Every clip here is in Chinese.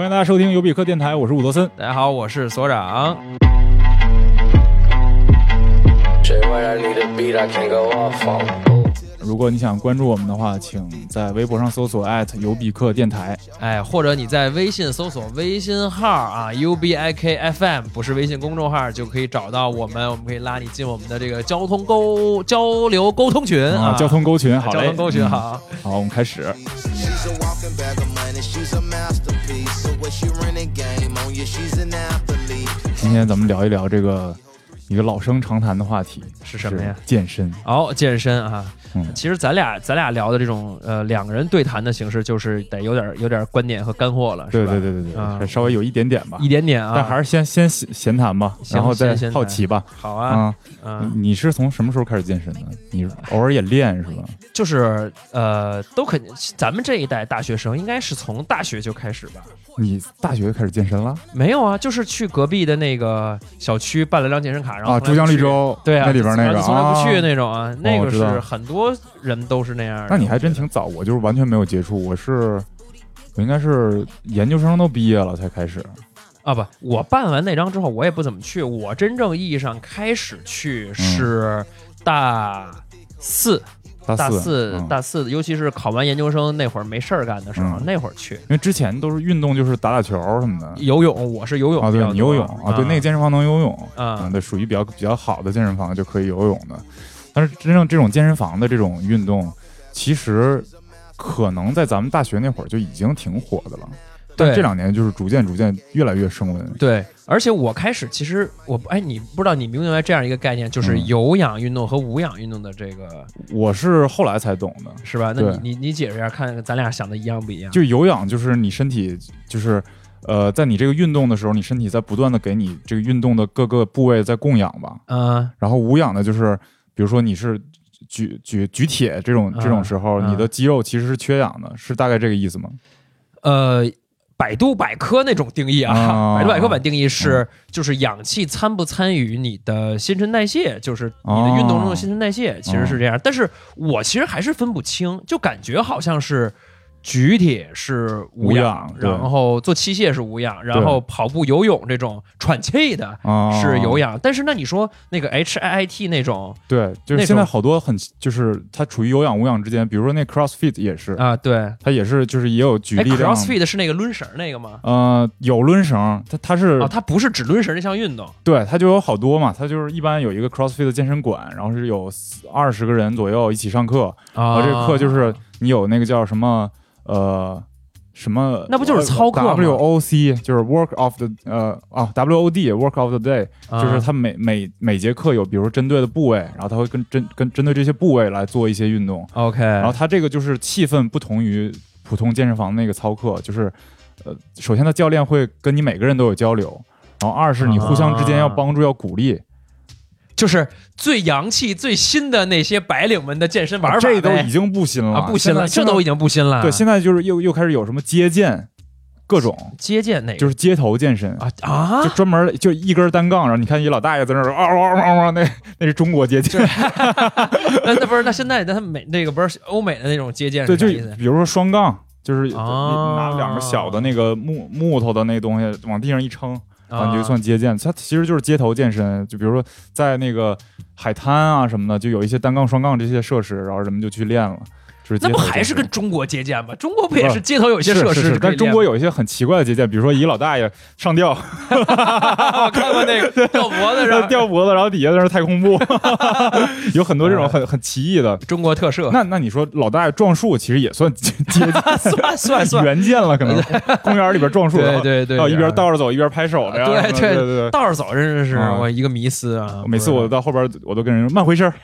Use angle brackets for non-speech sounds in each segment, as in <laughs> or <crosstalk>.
欢迎大家收听尤比克电台，我是伍德森。大家好，我是所长。如果你想关注我们的话，请在微博上搜索尤比克电台。哎，或者你在微信搜索微信号啊 U B I K F M，不是微信公众号，就可以找到我们，我们可以拉你进我们的这个交通沟交流沟通群啊，交通沟群，好嘞，交通沟群嗯好。好，我们开始。She's a walking bag of money, she's a masterpiece. So when she running game on you, she's an athlete. 今天咱们聊一聊这个 一个老生常谈的话题是什么呀？健身。哦，健身啊，嗯其实咱俩咱俩聊的这种呃两个人对谈的形式，就是得有点有点观点和干货了，是对吧？对对对对，啊稍微有一点点吧，一点点啊，但还是先先闲闲谈吧，然后再先好奇吧。好啊，啊，嗯，你是从什么时候开始健身的？你偶尔也练是吧？就是呃，都肯定，咱们这一代大学生应该是从大学就开始吧？你大学开始健身了没有啊，就是去隔壁的那个小区办了张健身卡，然后珠江绿。洲对啊，那里边那个从来不去啊那种啊，那个是很多人都是那样的。那你还真挺早，我就是完全没有接触，我是我应该是研究生都毕业了才开始。啊不，我办完那张之后，我也不怎么去。我真正意义上开始去是大四，大大四，嗯大四，尤其是考完研究生那会儿没事儿干的时候，嗯那会儿去因为之前都是运动，就是打打球什么的。游泳。我是游泳啊，对你游泳啊，对，那个健身房能游泳啊对，属于比较比较好的健身房就可以游泳的。但是真正这种健身房的这种运动，其实可能在咱们大学那会儿就已经挺火的了，但对这两年就是逐渐逐渐越来越升温。对，而且我开始其实我哎，你不知道你明不明白这样一个概念，就是嗯有氧运动和无氧运动的这个我是后来才懂的，是吧？那你你你解释一下，看咱俩想的一样不一样？就有氧就是你身体就是。呃，在你这个运动的时候，你身体在不断的给你这个运动的各个部位在供氧吧。嗯然后无氧的，就是比如说你是举举举铁这种这种时候，嗯你的肌肉其实是缺氧的，是大概这个意思吗？呃，百度百科那种定义啊，啊 <laughs> 百度百科版定义是就是氧气参不参与你的新陈代谢，就是你的运动中的新陈代谢，其实是这样。但是我其实还是分不清，就感觉好像是。举铁是无无氧然后做器械是无氧，然后跑步、游泳这种喘气的啊，是有。氧。但是那你说那个 H I I T 那种对，就是现在好多很就是它处于有氧无氧之间，比如说那 CrossFit 也是，啊，对，它也是就是也有举哎力量。，CrossFit 是那个抡绳那个吗？呃，有抡绳，它它是、啊，它不是只抡绳这项运动对，它就有好多嘛，它就是一般有一个 CrossFit 的健身馆，然后是有二十个人左右一起上课，然啊后这个课就是你有那个叫什么呃什么，那不就是操课吗？WOC 就是 Work of the 呃啊 WOD Work of the Day，啊。就是它每每每节课有比如说针对的部位，然后它会跟针跟针对这些部位来做一些运动，OK，然后它这个就是气氛不同于普通健身房那个操课，就是呃首先他教练会跟你每个人都有交流，然后二是你互相之间要啊。帮助要鼓励，就是最洋气、最新的那些白领们的健身玩法呗，这都已经不新了，啊不新了，这都已经不新了。对，现在就是又又开始有什么街健，各种。街健那个？就是街头健身。啊啊？就，专门就一根单杠，然后你看一老大爷在那儿啊啊啊啊，那那是中国街健，<laughs> 那那不是那现在那他美那个不是欧美的那种街健对，就？比如说双杠，就是拿两个小的那个木木头的那东西往地上一撑，啊，你就算街健，它其实就是街头健身。就比如说在那个海滩啊什么的，就有一些单杠、双杠这些设施，然后人们就去练了。就是那不还是跟中国接见吗？中国不也是街头有一些设是是是施？但中国有一些很奇怪的接见，比如说一老大爷上吊，<laughs> 我看过那个 <laughs> 吊脖子上吊脖子，然后底下在那儿太空步，<laughs> 有很多这种很很奇异的。中国特色，那那你说老大爷撞树，其实也算算算算，原件了，可能公园里边撞树，对对对然后一边倒着走一边拍手的呀，对对对对。倒着走真是啊我一个迷思啊！每次我到后边，我都跟人说慢回身儿，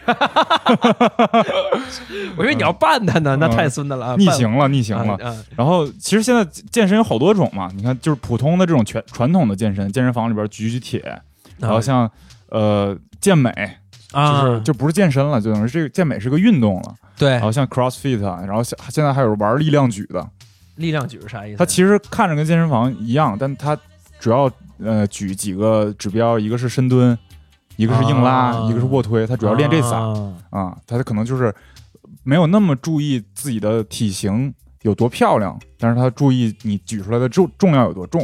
我以为你要办他呢，那太孙子了啊，逆行了，逆行了。然后其实现在健身有好多种嘛，你看就是普通的这种全传统的健身，健身房里边举举铁，然后像呃健美，啊，就是就不是健身了，就等于这个健美是个运动了。对然后像 CrossFit，然后现现在还有玩力量举的，力量举是啥意思？它其实看着跟健身房一样，但它主要呃举几个指标，一个是深蹲，一个是硬拉，啊一个是卧推，它主要练这仨啊啊。它可能就是没有那么注意自己的体型，有多漂亮，但是他注意你举出来的重重量有多重。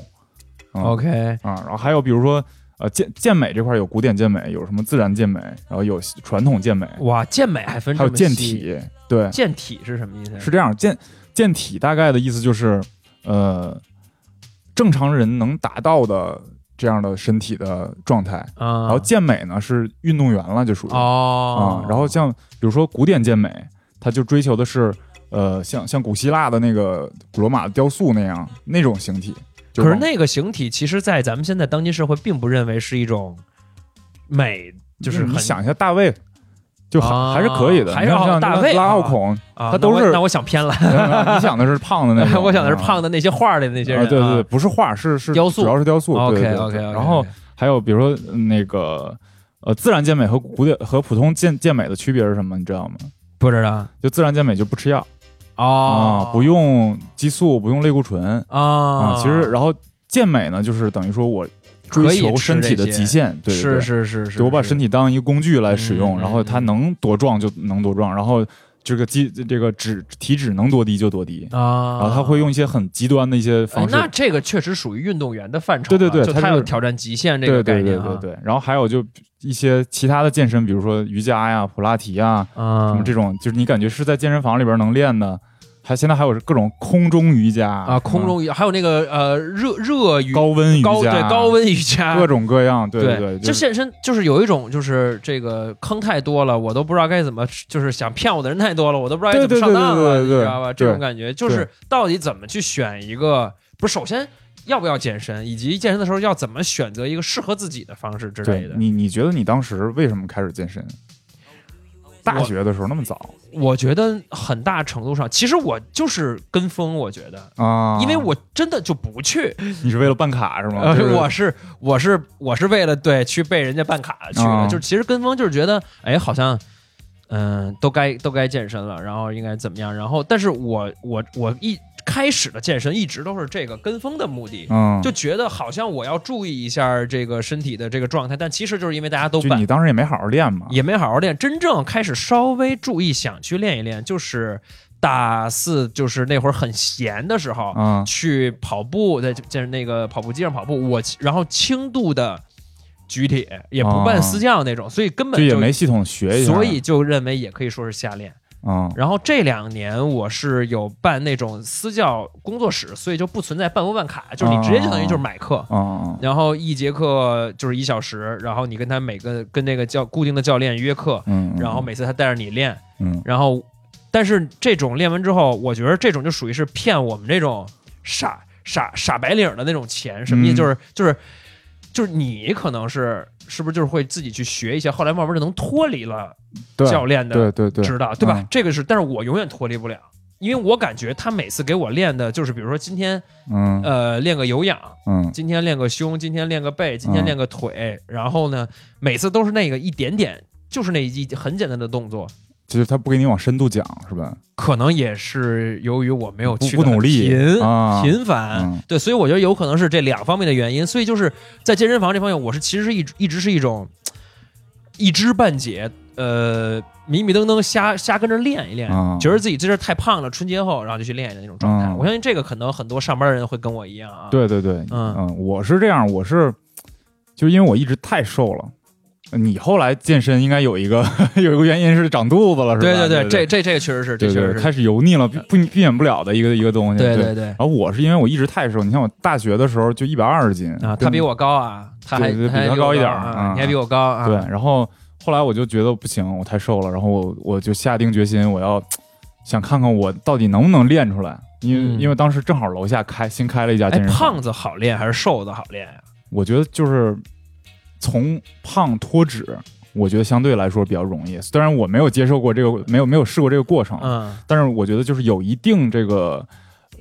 嗯 OK，啊，然后还有比如说呃健健美这块有古典健美，有什么自然健美，然后有传统健美，哇，健美还分还有健体。对，健体是什么意思？是这样，健健体大概的意思就是呃正常人能达到的这样的身体的状态。啊，然后健美呢是运动员了，就属于哦啊，，然后像比如说古典健美，它就追求的是呃像像古希腊的那个古罗马的雕塑那样那种形体。可是那个形体，其实，在咱们现在当今社会，并不认为是一种美，就是你想一下大卫，就还、啊还是可以的。还是大卫啊拉奥孔，啊，他都是那我那我想偏了，<laughs> 你想的是胖的那种，<laughs> 我想的是啊胖的那些画里的那些人、啊，对对对，不是画，是是雕塑主要是雕塑。OK OK 然后还有比如说嗯那个呃自然健美和古典和普通健健美的区别是什么？你知道吗？不知道就自然健美就不吃药。哦。啊，，不用激素，不用类固醇。啊。啊。其实然后健美呢，就是等于说我追求身体的极限，对对是对。是是是，对我把身体当一个工具来使用，嗯然后它能多壮就能多壮，然后这个肌这个脂体脂能多低就多低，啊，然后他会用一些很极端的一些哎方式，那这个确实属于运动员的范畴对对对他有挑战极限这个概念啊对对对。然后还有就一些其他的健身，比如说瑜伽呀、普拉提呀，啊，什么这种，就是你感觉是在健身房里边能练的。还现在还有各种空中瑜伽啊，空中瑜还有那个呃热热瑜高温瑜伽、高对高温瑜伽，<laughs> 各种各样，对对对，这就是健身就是有一种就是这个坑太多了，我都不知道该怎么，就是想骗我的人太多了，我都不知道该怎么上当了，你知道吧？这种感觉就是到底怎么去选一个，不是首先要不要健身，以及健身的时候要怎么选择一个适合自己的方式之类的。你你觉得你当时为什么开始健身？大学的时候那么早我觉得很大程度上，其实我就是跟风，我觉得。啊？因为我真的就不去，你是为了办卡是吗？呃就是我是我是我是为了对去被人家办卡去的，啊就是其实跟风就是觉得，哎，好像嗯、都该都该健身了，然后应该怎么样，然后但是我我我一开始的健身一直都是这个跟风的目的。嗯，就觉得好像我要注意一下这个身体的这个状态，但其实就是因为大家都你，当时也没好好练嘛，也没好好练。真正开始稍微注意想去练一练，就是大四，就是那会儿很闲的时候，嗯去跑步，在在那个跑步机上跑步，我然后轻度的举铁，也不办私教那种，所以根本就也没系统学一下，所以就认为也可以说是瞎练。嗯然后这两年我是有办那种私教工作室，所以就不存在办不办卡，就是你直接就等于就是买课。嗯然后一节课就是一小时，然后你跟他每个跟那个教固定的教练约课，嗯，然后每次他带着你练，嗯然后，但是这种练完之后，我觉得这种就属于是骗我们这种傻傻傻白领的那种钱，什么意思？嗯就是就是就是你可能是是不是就是会自己去学一些，后来慢慢就能脱离了教练的对对对，指导，对吧？嗯。这个是，但是我永远脱离不了。因为我感觉他每次给我练的，就是比如说今天嗯。呃练个有氧，嗯。今天练个胸，今天练个背，今天嗯练个腿，然后呢，每次都是那个一点点，就是那一很简单的动作，就是他不给你往深度讲是吧？可能也是由于我没有不去努力频、啊频繁，嗯对，所以我觉得有可能是这两方面的原因。所以就是在健身房这方面，我是其实是一一直是一种一知半解，呃，迷迷瞪瞪瞎瞎跟着练一练，啊觉得自己这阵儿太胖了，春节后然后就去练一练那种状态。嗯我相信这个可能很多上班人会跟我一样啊。，对对对，嗯嗯，我是这样，我是就因为我一直太瘦了。你后来健身应该有一个 <laughs> 有一个原因是长肚子了，是吧？对对对，这这这个确实是，这确实是，开始油腻了，避不避免不了的一个一个东西。对对对对然后我是因为我一直太瘦，你看我大学的时候就一百二十斤啊，他比我高啊，他还比他高一点儿啊，啊你还比我高啊。对，然后后来我就觉得不行，我太瘦了，然后我我就下定决心，我要想看看我到底能不能练出来，因为、嗯因为当时正好楼下开新开了一家哎健，身房，胖子好练还是瘦子好练呀？我觉得就是从胖脱脂。我觉得相对来说比较容易，虽然我没有接受过这个，没有没有试过这个过程，嗯，但是我觉得就是有一定这个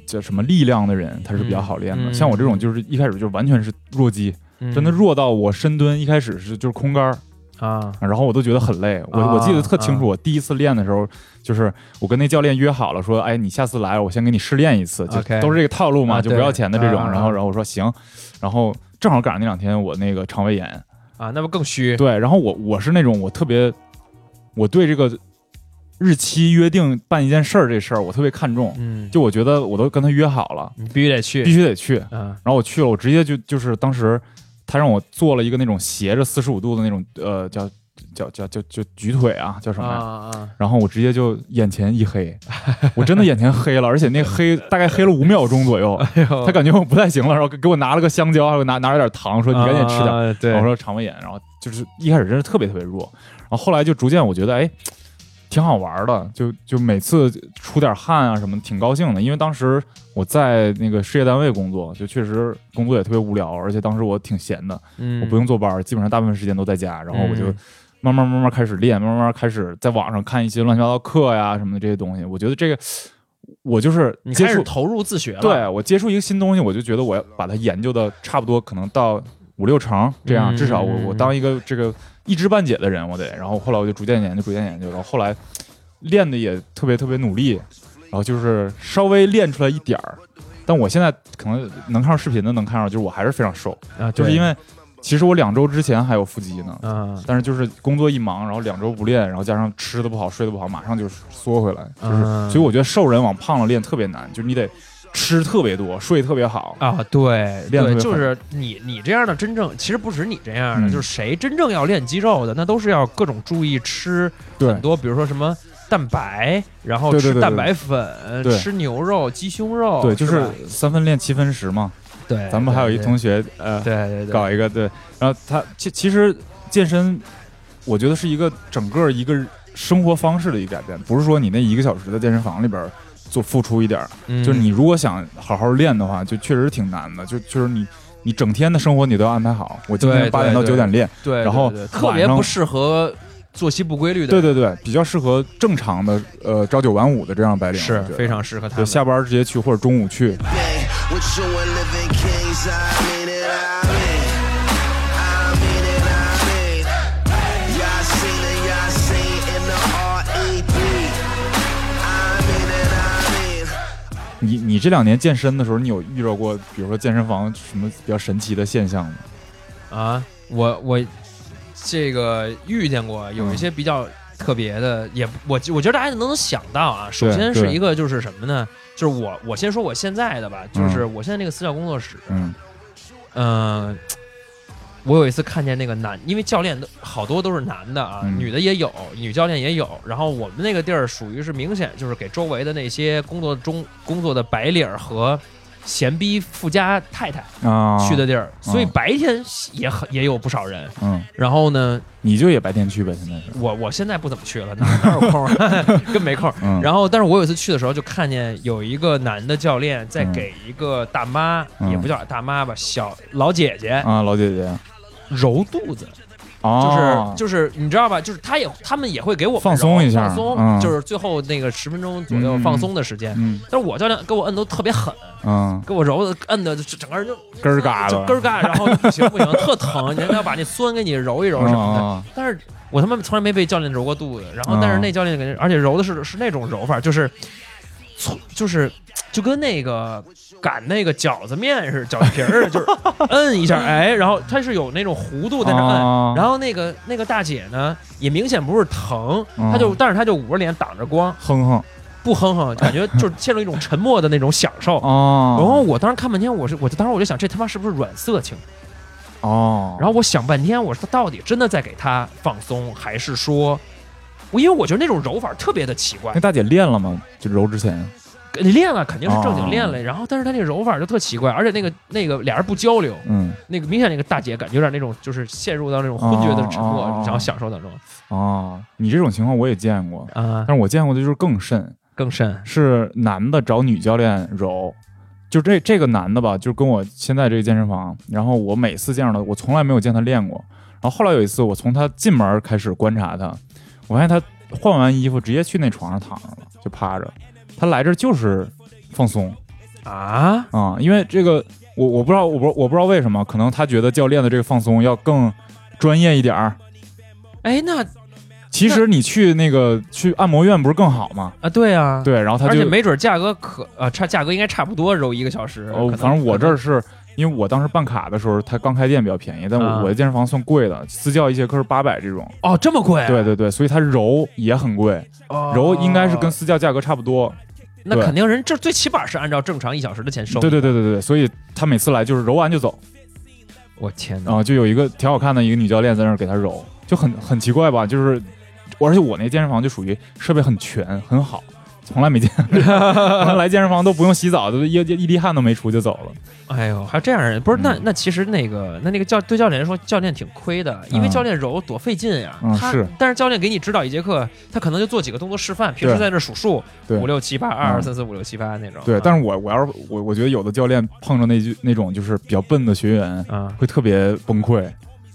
叫什么力量的人，他是比较好练的。嗯像我这种就是一开始就完全是弱鸡，嗯真的弱到我深蹲一开始是就是空杆儿，啊，然后我都觉得很累。我、啊我记得特清楚，啊我第一次练的时候，就是我跟那教练约好了，说，哎，你下次来，我先给你试练一次，就都是这个套路嘛，啊就不要钱的这种。然后，然后我说行，然后正好赶上那两天我那个肠胃炎，啊，那不更虚？对，然后我我是那种我特别，我对这个日期约定办一件事儿这事儿，我特别看重。嗯，就我觉得我都跟他约好了，你必须得去，必须得去。嗯然后我去了，我直接就就是当时他让我做了一个那种斜着四十五度的那种呃叫叫叫叫就举腿啊，叫什么呀？啊啊，然后我直接就眼前一黑，<laughs> 我真的眼前黑了，而且那黑大概黑了五秒钟左右。哎他感觉我不太行了，然后给给我拿了个香蕉，还有拿拿了点糖，说你赶紧吃点。啊对，我说肠胃炎，然后就是一开始真是特别特别弱，然后后来就逐渐我觉得哎，挺好玩的，就就每次出点汗啊什么，挺高兴的。因为当时我在那个事业单位工作，就确实工作也特别无聊，而且当时我挺闲的，嗯我不用坐班，基本上大部分时间都在家，然后我就嗯慢慢慢慢开始练，慢慢开始在网上看一些乱七八糟课呀什么的这些东西。我觉得这个我就是你接触，开始投入自学了，对我接触一个新东西，我就觉得我要把它研究的差不多，可能到五六成这样，嗯至少我嗯我当一个这个一知半解的人，我得。然后后来我就逐渐研究，逐渐研究，然后后来练的也特别特别努力，然后就是稍微练出来一点儿。但我现在可能能看上视频的能看上，就是我还是非常瘦，啊，就是因为其实我两周之前还有腹肌呢，啊，但是就是工作一忙，然后两周不练，然后加上吃的不好、睡得不好，马上就缩回来。就是，嗯所以我觉得瘦人往胖了练特别难，就是你得吃特别多，睡特别好。啊，对对，练就是你你这样的真正，其实不止你这样的，嗯就是谁真正要练肌肉的，那都是要各种注意吃很多，比如说什么蛋白，然后吃蛋白粉，对吃牛肉、鸡胸肉，对，就是三分练七分食嘛。对。咱们还有一同学，呃，对对对，搞一个对，然后他其其实健身，我觉得是一个整个一个生活方式的一个改变，不是说你那一个小时在健身房里边做付出一点就是你如果想好好练的话，就确实挺难的，就就是你你整天的生活你都要安排好，我今天八点到对九点练，对，然后特别不适合作息不规律的，对对对，比较适合正常的呃朝九晚五的这样白领，是非常适合他。下班直接去或者中午去，你你这两年健身的时候，你有遇到过比如说健身房什么比较神奇的现象吗？啊，我我这个遇见过，有一些比较特别的，也，我我觉得大家都能想到啊。首先是一个，就是什么呢？就是我我先说我现在的吧，就是我现在那个私教工作室，嗯呃、我有一次看见那个男，因为教练都好多都是男的啊，嗯女的也有，女教练也有。然后我们那个地儿属于是明显就是给周围的那些工作中工作的白领儿和闲逼富家太太啊去的地儿，所以嗯白天也很也有不少人。嗯，然后呢，你就也白天去呗，现在是。我我现在不怎么去了，哪哪有空啊，<laughs> 更没空。嗯，然后，但是我有一次去的时候，就看见有一个男的教练在嗯。给一个大妈，嗯。也不叫大妈吧，小老姐姐啊老姐姐。揉肚子，就哦是就是你知道吧？就是他也他们也会给我们放松一下放松，嗯就是最后那个十分钟左右嗯放松的时间。嗯但是我教练给我摁都特别狠，嗯给我揉的摁的就整个人就根儿嘎的就根儿嘎，然后不行不行，特疼，人家要把那酸给你揉一揉什么的。啊但是我他妈从来没被教练揉过肚子，然后但是那教练感觉，而且揉的是是那种揉法，就是粗就是就跟那个擀那个饺子面似的，饺子皮儿，就是 <laughs> 摁一下，哎，然后它是有那种弧度在那摁。啊然后那个那个大姐呢，也明显不是疼，嗯她就但是她就捂着脸挡着光，哼哼不哼哼，感觉就是 <laughs> 陷入一种沉默的那种享受。哦，然后我当时看半天，我是我就当时我就想，这他妈是不是软色情？哦，然后我想半天，我说他到底真的在给他放松，还是说，我因为我觉得那种揉法特别的奇怪那，大姐练了吗？就揉之前你练了肯定是正经练了，哦然后但是她那个揉法就特奇怪，而且那个那个俩人不交流，嗯那个明显那个大姐感觉有点那种就是陷入到那种昏厥的沉默，然后享受当中哦，你这种情况我也见过，啊但是我见过的就是更甚，更甚是男的找女教练揉，就这这个男的吧，就跟我现在这个健身房，然后我每次见着他，我从来没有见他练过。然后后来有一次，我从他进门开始观察他，我发现他换完衣服直接去那床上躺着了，就趴着。他来这就是放松啊啊、因为这个我我不知道，我不我不知道为什么，可能他觉得教练的这个放松要更专业一点儿。哎那其实你去那个去按摩院不是更好吗？啊对啊，对，然后他就而且没准价格可啊差价格应该差不多揉一个小时，哦，反正我这儿是因为我当时办卡的时候，他刚开店比较便宜，但啊我我的健身房算贵的，私教一节课是八百这种。哦，这么贵？对对对，所以他揉也很贵，哦柔应该是跟私教价格差不多。那肯定人这最起码是按照正常一小时的钱收。对对对对对，所以他每次来就是揉完就走我天哪！啊、就有一个挺好看的一个女教练在那儿给他揉，就很很奇怪吧？就是，而且我那健身房就属于设备很全很好，从来没见，可能来健身房都不用洗澡，都一一滴汗都没出就走了。哎呦，还有这样的人，不是？那嗯那其实那个那那个教对教练来说，教练挺亏的，因为嗯教练揉多费劲呀。他但是教练给你指导一节课，他可能就做几个动作示范，平时在这数数，五六七八二二嗯三四五六七八那种。对，啊但是我我要是我我觉得有的教练碰着那句那种就是比较笨的学员，啊会特别崩溃，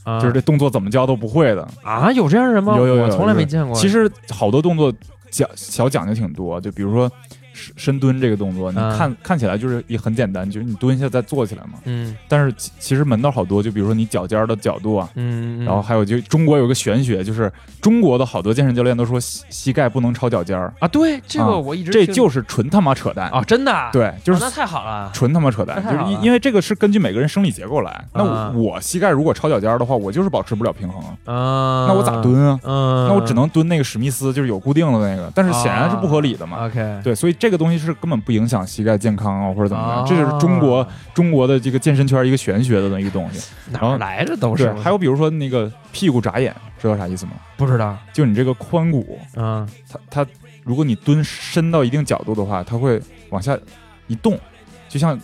啊，就是这动作怎么教都不会的。啊，有这样人吗？有有有我从来没见过。其实好多动作讲小讲究挺多，就比如说深深蹲这个动作，你嗯看、看起来就是也很简单，就是你蹲下再坐起来嘛。嗯但是其其实门道好多，就比如说你脚尖儿的角度啊，嗯，嗯然后还有就中国有个玄学，就是中国的好多健身教练都说膝膝盖不能超脚尖儿，啊，对这个啊我一直这就是纯他妈扯淡。啊，真的啊对，就是哦那太好了。纯他妈扯淡，就是因因为这个是根据每个人生理结构来。那我膝盖如果超脚尖儿的话，我就是保持不了平衡，啊，那我咋？蹲啊？嗯，那我只能蹲那个史密斯，就是有固定的那个，但是显然是不合理的嘛。OK。对，所以这个东西是根本不影响膝盖健康啊，或者怎么啊样，这就是中国中国的这个健身圈一个玄学的一个东西。哪然后儿来的都对是？，还有比如说那个屁股眨眼，知道啥意思吗？不知道？就你这个髋骨，嗯它它如果你蹲深到一定角度的话，它会往下一动，就像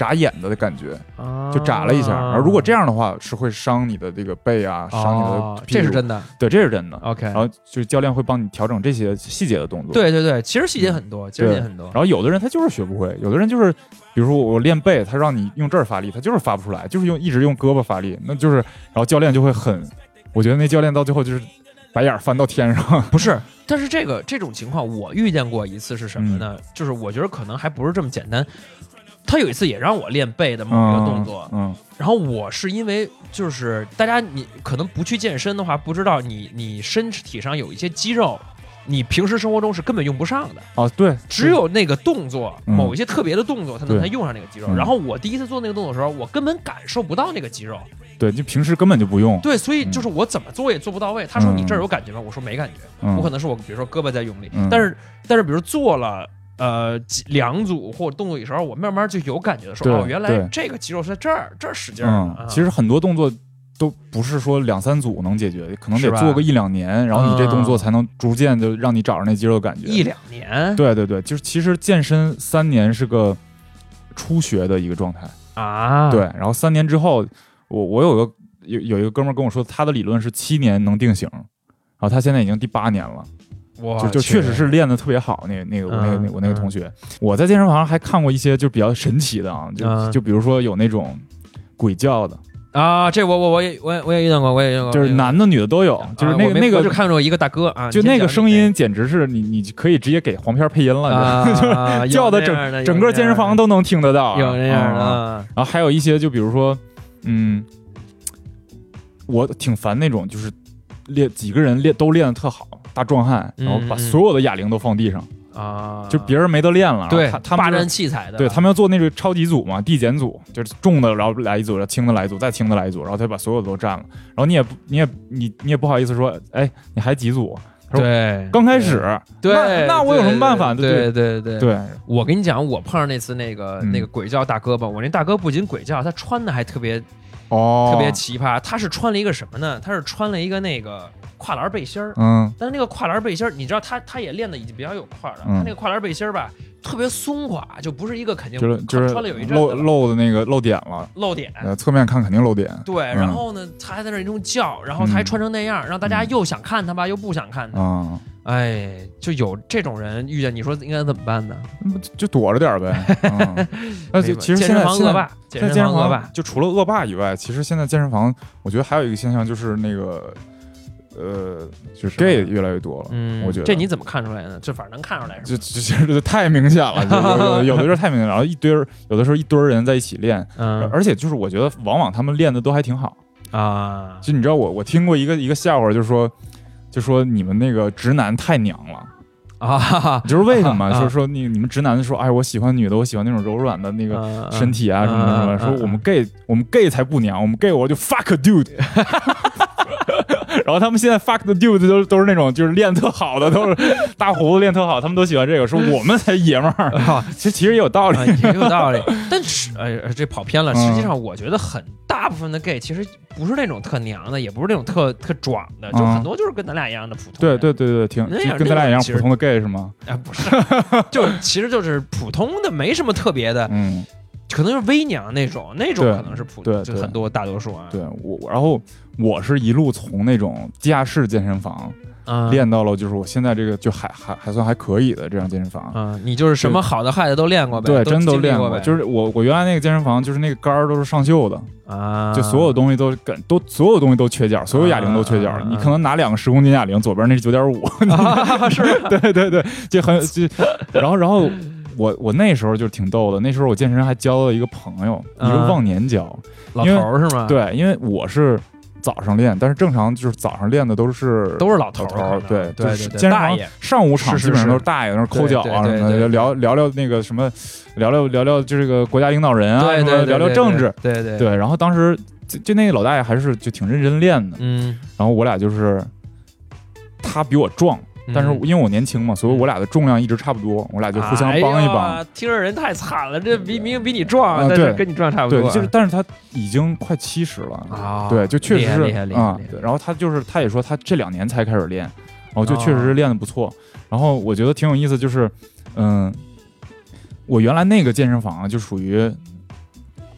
眨眼的感觉，啊，就眨了一下。然后如果这样的话，是会伤你的这个背啊，伤你哦的屁股。这是真的。对，这是真的。OK，然后就是教练会帮你调整这些细节的动作。对对对，其实细节很多，其实对也很多然。后有的人他就是学不会，有的人就是，比如说我练背，他让你用这儿发力，他就是发不出来，就是用一直用胳膊发力，那就是，然后教练就会很，我觉得那教练到最后就是白眼儿翻到天上。<laughs> 不是，但是这个这种情况我遇见过一次是什么呢？就是我觉得可能还不是这么简单。他有一次也让我练背的某一个动作，嗯，然后我是因为就是大家你可能不去健身的话，不知道你你身体上有一些肌肉，你平时生活中是根本用不上的，啊，对，只有那个动作，嗯。某一些特别的动作，才能才用上那个肌肉。嗯。然后我第一次做那个动作的时候，我根本感受不到那个肌肉，对，就平时根本就不用。对，所以嗯。就是我怎么做也做不到位。他说嗯。你这儿有感觉吗？我说没感觉，嗯，我可能是我比如说胳膊在用力，嗯。但是但是比如做了。呃，几两组或者动作的时候，我慢慢就有感觉的时候哦，原来这个肌肉是在这儿，这儿使劲儿嗯其实很多动作都不是说两三组能解决，可能得做个一两年，然后你这动作嗯才能逐渐就让你找着那肌肉的感觉。一两年，对对对，就是其实健身三年是个初学的一个状态。啊，对，然后三年之后，我我有个有有一个哥们儿跟我说，他的理论是七年能定型，然后他现在已经第八年了，我就就确实是练的特别好。那个那个我那个嗯我那个同学，我在健身房还看过一些就比较神奇的啊，就嗯。就比如说有那种鬼叫的，啊，这我我我也我也我也遇到过，我也遇到过，就是男的女的都有过，就是那个那个就看着一个大哥啊，就那个声音，简直是你你可以直接给黄片配音了，<laughs> 就是叫的整整个健身房都能听得到啊，有那样的然后还有一些，就比如说，嗯，我挺烦那种，就是练几个人练都练得特好，大壮汉，嗯然后把嗯。所有的哑铃都放地上，啊，就别人没得练了，对他霸占器材的，对他们要做那个超级组嘛，递减组，就是重的，然后来一组，然后轻的来一组，再轻的来一组，然后他就把所有的都占了，然后你也不你也你你也不好意思说，哎，你还几组？对，刚开始，对，那那我有什么办法？对对对对，对，我跟你讲，我碰上那次那个嗯。那个鬼叫大哥吧，我那大哥不仅鬼叫，他穿的还特别哦，特别奇葩，他是穿了一个什么呢？他是穿了一个那个跨栏背心儿。嗯但是那个跨栏背心儿，你知道他他也练的已经比较有块儿了，嗯他那个跨栏背心儿吧，特别松垮，就不是一个肯定就是就是穿了有一阵漏子了漏的那个漏点了，露点，呃，侧面看肯定漏点，对，嗯然后呢，他还在那儿一通叫，然后他还穿成那样，让大家又想看他吧，又不想看他，啊。哎，就有这种人遇见，你说应该怎么办呢？就躲着点儿呗。<laughs> 其实健身现在现在房恶霸，健身房恶霸，就除了恶霸以外，其实现在健身房，我觉得还有一个现象就是那个，呃，就是 gay 越来越多了。嗯，我觉得这你怎么看出来呢？这反正能看出来是就吧？就其实这太明显了，<laughs> 就有的时候太明显了，然后一堆儿，有的时候一堆儿人在一起练，嗯而且就是我觉得往往他们练的都还挺好。啊，就你知道我我听过一个一个笑话，就是说就说你们那个直男太娘了。啊，哈哈就是为什么？啊就是说你你们直男说，哎，我喜欢女的，我喜欢那种柔软的那个身体啊，什么什么，说我们 gay 我们 gay 才不娘，我们 gay 我就 fuck dude。<laughs> 然后他们现在 fuck the dude 都都是那种就是练特好的，都是大胡子练特好，他们都喜欢这个，说我们才爷们儿。啊其实其实也有道理啊，也有道理。<laughs> 但是，呃，这跑偏了。嗯实际上，我觉得很大部分的 gay 其实不是那种特娘的，也不是那种特特壮的，就嗯很多就是跟咱俩一样的普通对。对对对，挺跟咱俩一样普通的 gay 是吗？啊，不是，<laughs> 就其实就是普通的，没什么特别的，嗯，可能就是微娘那种，那种可能是普，对对就很多大多数啊。对我，然后我是一路从那种地下室健身房嗯，练到了，就是我现在这个就还还还算还可以的这样健身房。嗯，你就是什么好的坏的都练过呗，对，真都都练过。过呗，就是我我原来那个健身房，就是那个杆儿都是上锈的，啊，就所有东西都跟都所有东西都缺角，所有哑铃都缺角啊。你可能拿两个十公斤哑铃，左边那是九点五，是 <laughs> 对对对，就很就，<laughs> 然后然后我我那时候就挺逗的，那时候我健身还交了一个朋友，一个啊忘年交。老因为头儿是吗？，对，因为我是早上练，但是正常就是早上练的都是都是老头儿对对就是健身上午场基本上都是大爷在那儿抠脚啊对对什么的，对对聊聊聊那个什么，聊聊聊聊就这个国家领导人啊，聊聊政治，，对对对，对。然后当时就就那个老大爷还是就挺认真练的，嗯，然后我俩就是他比我壮，但是嗯因为我年轻嘛，所以我俩的重量一直差不多，我俩就互相哎帮一帮。呀听着人太惨了，这比明明比你壮，啊但是跟你壮差不多对，啊。就是但是他已经快七十了，啊，对，就确实是啊、对然后他就是他也说他这两年才开始练，然后就确实哦是练的不错。然后我觉得挺有意思，就是嗯，我原来那个健身房啊，就属于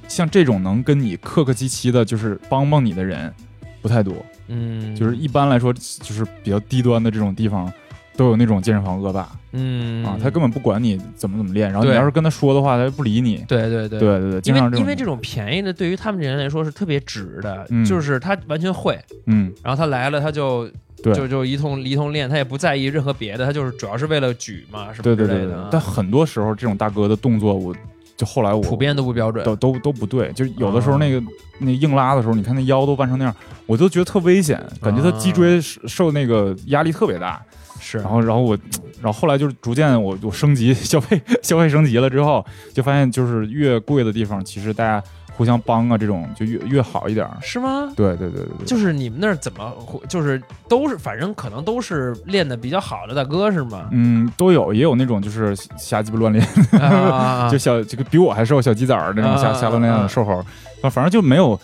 像这种能跟你客客气气的，就是帮帮你的人不太多。嗯，就是一般来说，就是比较低端的这种地方。都有那种健身房恶霸。嗯。啊，他根本不管你怎么怎么练，然后你要是跟他说的话，他就不理你。对对对。对对对，经因为因为这种便宜的，对于他们这人来说是特别值的，嗯。就是他完全会，嗯，然后他来了他就对。就就一通一通练，他也不在意任何别的，他就是主要是为了举嘛，什么对对对。但很多时候这种大哥的动作，我就后来我普遍都不标准，都都都不对，就有的时啊候那个、那硬拉的时候，你看那腰都弯成那样，我都觉得特危险，感觉他脊椎受受那个压力特别大。是，然后然后我，<tsk> 然后后来就是逐渐我我升级消费 <laughs> 消费升级了之后，就发现就是越贵的地方，其实大家互相帮啊，这种就越越好一点儿。是吗？对对对对对，就是你们那儿怎么就是都是反正可能都是练的比较好的大哥是吗？嗯都有，也有那种就是 <laughs> 瞎鸡巴乱练，啊 <laughs> 就小这个比我还瘦小鸡崽儿那种瞎啊瞎乱练啊的瘦猴反正就没有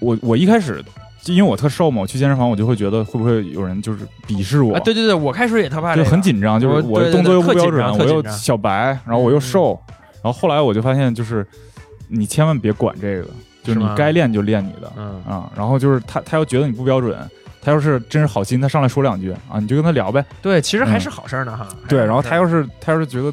我我一开始就因为我特瘦嘛，我去健身房我就会觉得会不会有人就是鄙视我，啊，对对对，我开始也特怕这就，很紧张，就是我对对动作又不标准，我又小白，然后我又瘦，然后后来我就发现就是你千万别管这个，就是你该练就练你的嗯啊，然后就是他他要觉得你不标准。他要是真是好心，他上来说两句啊，你就跟他聊呗。对，其实还是好事儿呢哈。对，然后他要是是他要是觉得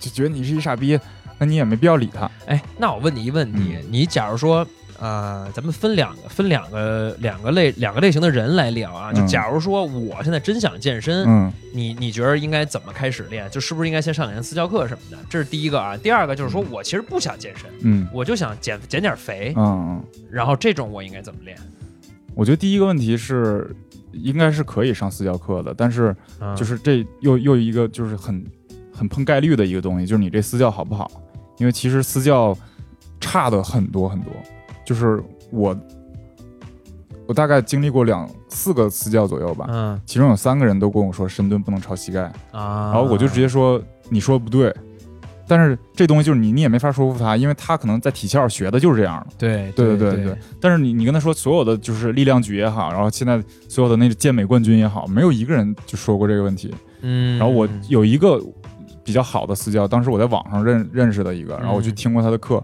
就觉得你是一傻逼，那你也没必要理他。哎，那我问你一问题，嗯你假如说。呃，咱们分两个分两个两个类两个类型的人来聊啊。就嗯假如说我现在真想健身，嗯你你觉得应该怎么开始练？就是不是应该先上点私教课什么的？这是第一个啊。第二个就是说我其实不想健身，嗯我就想减减点肥，嗯嗯，然后这种我应该怎么练？我觉得第一个问题是应该是可以上私教课的，但是嗯就是这又又一个就是很很碰概率的一个东西，就是你这私教好不好？因为其实私教差的很多很多，就是我我大概经历过两四个私教左右吧，嗯其中有三个人都跟我说深蹲不能超膝盖，啊，然后我就直接说你说的不对。但是这东西就是你，你也没法说服他，因为他可能在体校学的就是这样的。对对对对对。但是你你跟他说所有的就是力量举也好，然后现在所有的那个健美冠军也好，没有一个人就说过这个问题。嗯，然后我有一个比较好的私教，当时我在网上认认识的一个，然后我去嗯听过他的课，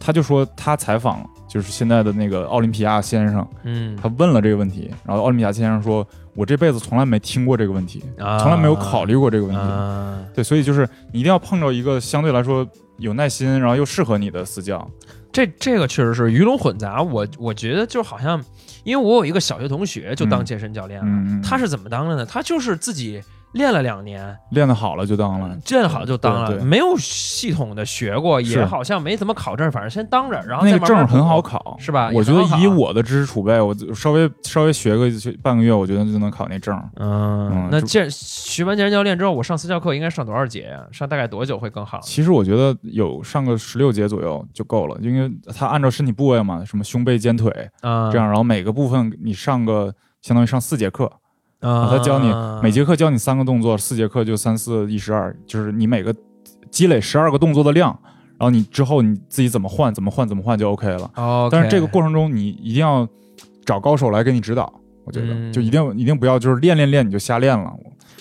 他就说他采访就是现在的那个奥林匹亚先生，嗯他问了这个问题，然后奥林匹亚先生说，我这辈子从来没听过这个问题，啊从来没有考虑过这个问题。啊对，所以就是你一定要碰着一个相对来说有耐心，然后又适合你的私教。这这个确实是鱼龙混杂，我我觉得就好像，因为我有一个小学同学就当健身教练了，嗯嗯嗯他是怎么当的呢？他就是自己练了两年，练得好了就当了。练得好就当了，没有系统的学过，也是好像没怎么考证，反正先当着，然后那个证很好考，是吧我觉得以我的知识储备，我稍微稍微学个半个月，我觉得就能考那证。嗯嗯，那健学完健身教练之后，我上私教课应该上多少节呀？上大概多久会更好？其实我觉得有上个十六节左右就够了，因为它按照身体部位嘛，什么胸背肩腿啊，这样，然后每个部分你上个相当于上四节课，啊，他教你每节课教你三个动作，四节课就三四一十二，就是你每个积累十二个动作的量，然后你之后你自己怎么换怎么换怎么换就 OK 了。哦，但是这个过程中你一定要找高手来给你指导，我觉得、嗯就一定一定不要就是练练练你就瞎练了。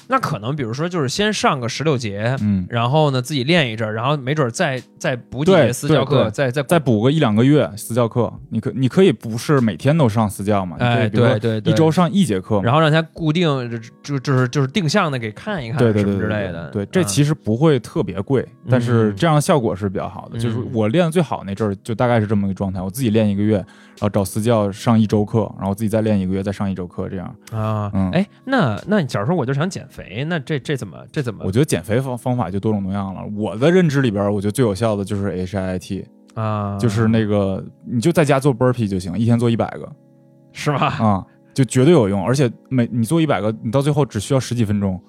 那可能比如说就是先上个十六节，嗯，然后呢自己练一阵儿，然后没准儿再再补几节私教课，再再再补个一两个月私教课，你可你可以不是每天都上私教嘛，哎对对对一周上一节课。然后让他固定就就就是就是定向的给看一看，对对对对之类的。对，这嗯其实不会特别贵，但是嗯这样的效果是比较好的。就是嗯我练的最好那阵儿，就大概是这么个状态。我自己练一个月，然后找私教上一周课，然后自己再练一个月，再上一周课，这样。啊，嗯哎，那那假如说我就想减肥，那这这怎么这怎么我觉得减肥方方法就多种多样了。我的认知里边，我觉得最有效的就是 HIIT，啊？就是那个你就在家做 burpee 就行，一天做一百个是吧？啊，就绝对有用。而且每你做一百个，你到最后只需要十几分钟，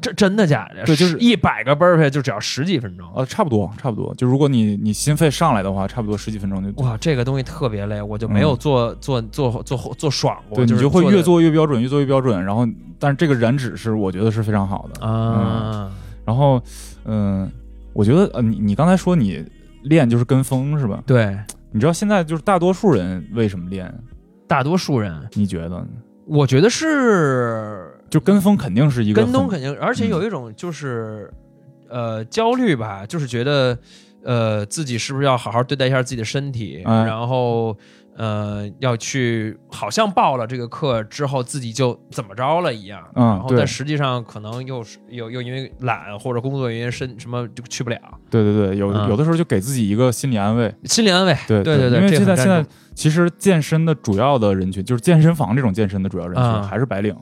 这真的假的？对就是一百个 burpee 就只要十几分钟。呃，差不多差不多。就如果你你心肺上来的话，差不多十几分钟就哇，这个东西特别累，我就没有做做做做做爽过。对就是你就会越做越标准，越做越标准。然后，但是这个燃脂是我觉得是非常好的。啊，然后，嗯、我觉得呃，你你刚才说你练就是跟风是吧？对，你知道现在就是大多数人为什么练？大多数人，你觉得？我觉得是就跟风肯定是一个跟风肯定，而且有一种就是、呃焦虑吧，就是觉得呃自己是不是要好好对待一下自己的身体，哎。然后呃要去好像报了这个课之后自己就怎么着了一样，嗯然后但实际上可能又是又又因为懒或者工作原因身什么就去不了，对对对，有、嗯。有的时候就给自己一个心理安慰。心理安慰，对对对，因为现在现在其实健身的主要的人群，就是健身房这种健身的主要人群、嗯。还是白领。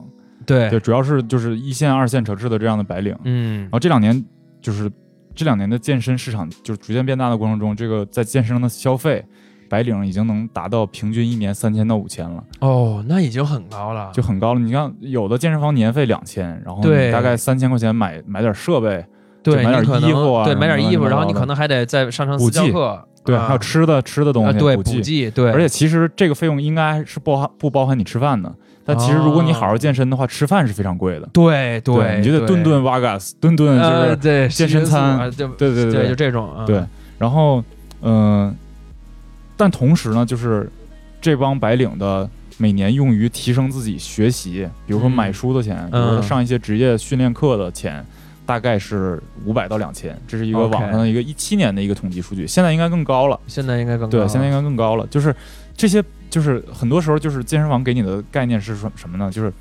对。对，主要是就是一线、二线城市的这样的白领。嗯。然后这两年就是这两年的健身市场就是逐渐变大的过程中，这个在健身上的消费，白领已经能达到平均一年三千到五千了，哦，那已经很高了，就很高了。你看有的健身房年费两千，然后对。你大概三千块钱买买点设备，对买点衣服啊对，买点衣服，然后你可能还得再上上私教课，对，啊。还有吃的吃的东啊，西，对，补剂。剂，对，而且其实这个费用应该是包含不包含你吃饭的，但其实如果你好好健身的话，吃饭是非常贵的。对对，你就得顿顿 Vegas，顿顿就是呃对健身餐啊对对对对，就这种啊对，然后，嗯、但同时呢，就是这帮白领的每年用于提升自己学习，比如说嗯。买书的钱，比如说嗯。上一些职业训练课的钱，大概是五百到两千，这是一个网上的一个一七年的一个统计数据，现在应该更高了。现在应该更高对，了。现在应该更高了。就是这些，就是很多时候就是健身房给你的概念是说什么呢？就是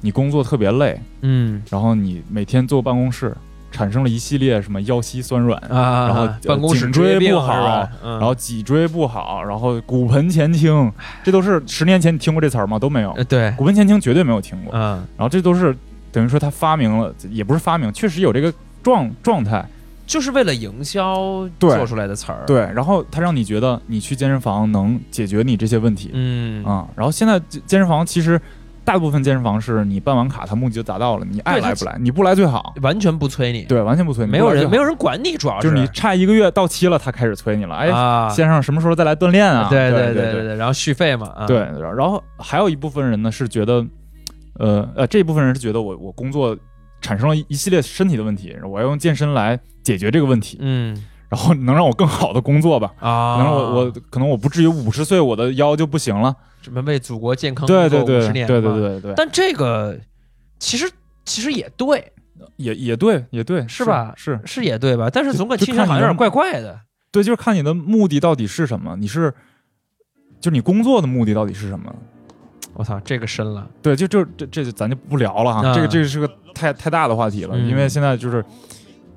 你工作特别累，嗯然后你每天坐办公室，产生了一系列什么腰膝酸软，啊，然后颈椎不好，嗯然后脊椎不好，然后骨盆前倾，这都是十年前你听过这词儿吗？都没有，骨盆前倾绝对没有听过。嗯然后这都是等于说他发明了，也不是发明，确实有这个状状态。就是为了营销做出来的词儿，，对，然后他让你觉得你去健身房能解决你这些问题。嗯。啊、然后现在健健身房其实大部分健身房是你办完卡，他目的就达到了，你爱来不来，你不来最好。完全不催你，对，完全不催你，没有人没有，人管你，主要就是你差一个月到期了，他开始催你了。哎，啊，先生什么时候再来锻炼啊？对对对。对对，然后续费嘛，啊。对，然后还有一部分人呢是觉得，呃呃，这一部分人是觉得我我工作产生了一一系列身体的问题，我要用健身来解决这个问题，嗯然后能让我更好的工作吧。啊，能让我我可能我不至于五十岁我的腰就不行了。什么为祖国健康对对对工作50年对对嘛对对，但这个其实其实也对，也也对也对，是吧是是也对吧？但是总感觉你能听起来好像有点怪怪的。对，就是看你的目的到底是什么，你是就你工作的目的到底是什么？我操，这个深了。对，就就这这咱就不聊了哈，啊这个这个是个太太大的话题了，嗯因为现在就是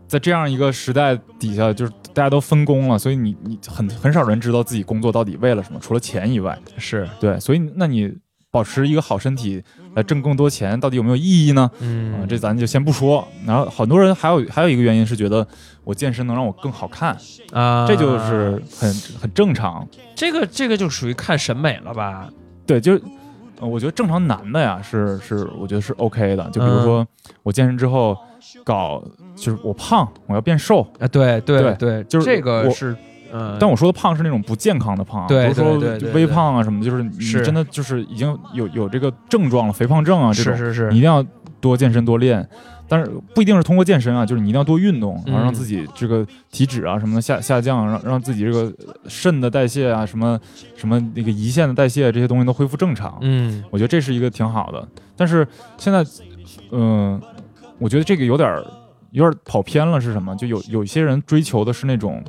在这样一个时代底下，就是大家都分工了，所以你你很很少人知道自己工作到底为了什么，除了钱以外，是，对，所以那你保持一个好身体来挣更多钱，到底有没有意义呢？啊、嗯，这咱就先不说。然后很多人还有还有一个原因是觉得我健身能让我更好看，啊，这就是很很正常。这个这个就属于看审美了吧？对，就是。呃我觉得正常男的呀，是是，我觉得是 OK 的。就比如说，我健身之后搞，就是我胖，我要变瘦，啊，对对对对，就是这个我是，嗯，但我说的胖是那种不健康的胖，对不是说对对对微胖啊什么的，就是你真的就是已经有有这个症状了，肥胖症啊这种，是是是你一定要多健身多练。但是不一定是通过健身啊，就是你一定要多运动，然后让嗯自己这个体脂啊什么的下下降，让让自己这个肾的代谢啊什么什么那个胰腺的代谢这些东西都恢复正常。嗯我觉得这是一个挺好的。但是现在，嗯、我觉得这个有点儿有点跑偏了，是什么？就有有一些人追求的是那种，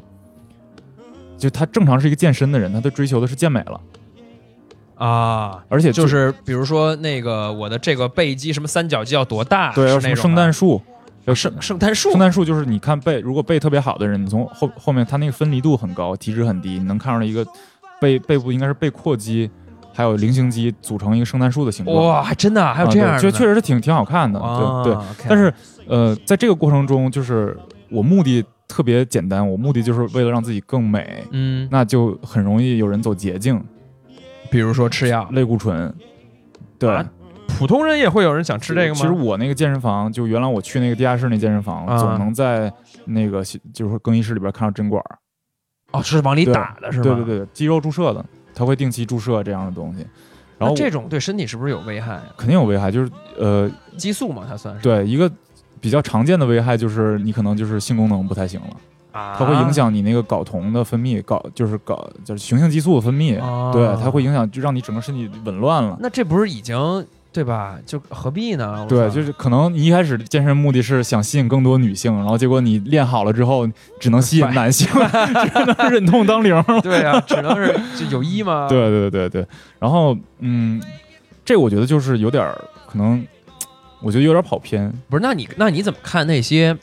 就他正常是一个健身的人，他都追求的是健美了，啊。而且就是比如说那个我的这个背肌什么三角肌要多大？对，要什么圣诞树。有圣圣诞树圣诞树就是你看背，如果背特别好的人，你从后后面他那个分离度很高，体脂很低，你能看出来一个背背部应该是背阔肌，还有菱形肌组成一个圣诞树的形状。哇，还真的啊还有啊这样就确实是挺挺好看的，啊对对。但是呃，在这个过程中，就是我目的特别简单，我目的就是为了让自己更美，嗯，那就很容易有人走捷径，比如说吃药，类固醇。对，啊普通人也会有人想吃这个吗？其实我那个健身房，就原来我去那个地下室那健身房，啊总能在那个就是说更衣室里边看到针管儿。哦，是往里打的是吗？对对对，肌肉注射的，它会定期注射这样的东西。然后这种对身体是不是有危害啊？肯定有危害，就是呃，激素嘛，它算是对一个比较常见的危害就是你可能就是性功能不太行了。啊它会影响你那个睾酮的分泌，睾就是睾就是雄性激素的分泌，哦对，它会影响，就让你整个身体紊乱了。那这不是已经对吧？就何必呢？我对，操就是可能你一开始健身目的是想吸引更多女性，然后结果你练好了之后，只能吸引 <laughs> 男性，<laughs> 只能忍痛当零了。<laughs> 对啊，只能是就有一吗？对对对对，然后嗯，这我觉得就是有点儿可能，我觉得有点跑偏。不是，那你那你怎么看那些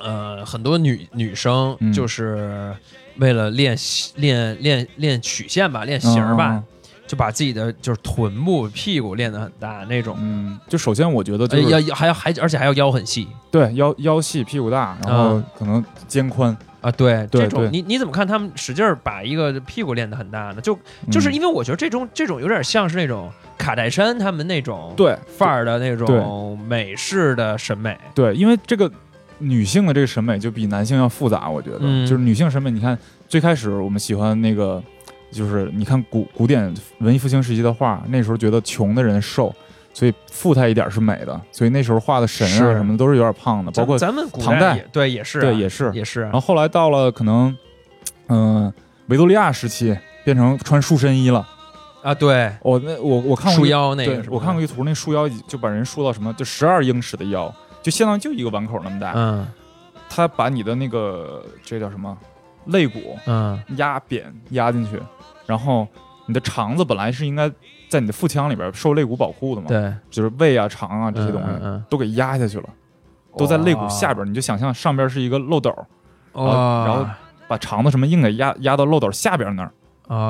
呃很多女女生嗯。就是为了练练练练曲线吧，练型儿吧，嗯就把自己的就是臀部、屁股练得很大那种，嗯，就首先我觉得就呃是、要要还要还而且还要腰很细。对腰腰细屁股大，然后嗯可能肩宽，啊，对对这种你你怎么看他们使劲儿把一个屁股练得很大呢？就就是嗯因为我觉得这种这种有点像是那种卡戴珊他们那种对范儿的那种美式的审美，对，因为这个女性的这个审美就比男性要复杂，我觉得，嗯。就是女性审美，你看最开始我们喜欢那个，就是你看古古典文艺复兴时期的画，那时候觉得穷的人瘦，所以富态一点是美的，所以那时候画的神啊什么的都是有点胖的，包括咱咱们唐代。对也是啊对也是，也是啊。然后后来到了可能，嗯、维多利亚时期变成穿束身衣了。啊对。我那我我看过束一腰那个我看过一图，那束腰就把人束到什么，就十二英尺的腰，就相当于就一个碗口那么大。嗯。他把你的那个这叫什么？肋骨嗯。压扁压进去，然后你的肠子本来是应该在你的腹腔里边受肋骨保护的嘛，，对。就是胃啊、肠啊这些东西、嗯嗯都给压下去了，都在肋骨下边，你就想象上边是一个漏斗，嗯然后然后把肠子什么硬给压压到漏斗下边那儿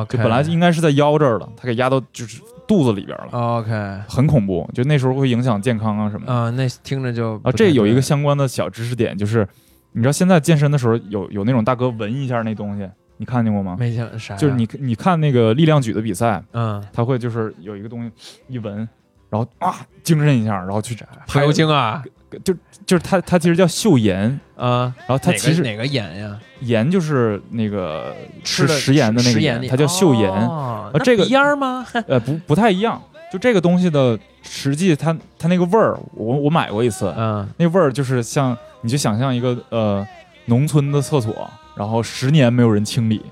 ，OK。就本来应该是在腰这儿的，他给压到就是肚子里边了，OK。很恐怖，就那时候会影响健康啊什么的。啊那听着就啊，这有一个相关的小知识点，就是你知道现在健身的时候有有那种大哥闻一下那东西，你看见过吗？没见啥呀？就是你你看那个力量举的比赛，嗯。他会就是有一个东西一闻，然后啊精神一下，然后去排油精啊就就是它它其实叫嗅盐，啊。然后它其实哪个盐呀？盐就是那个吃食盐的那个它叫嗅盐，哦。这个鼻烟吗？<laughs> 呃不不太一样。就这个东西的实际它它那个味儿，我我买过一次，嗯。那味儿就是像你就想象一个呃农村的厕所，然后十年没有人清理，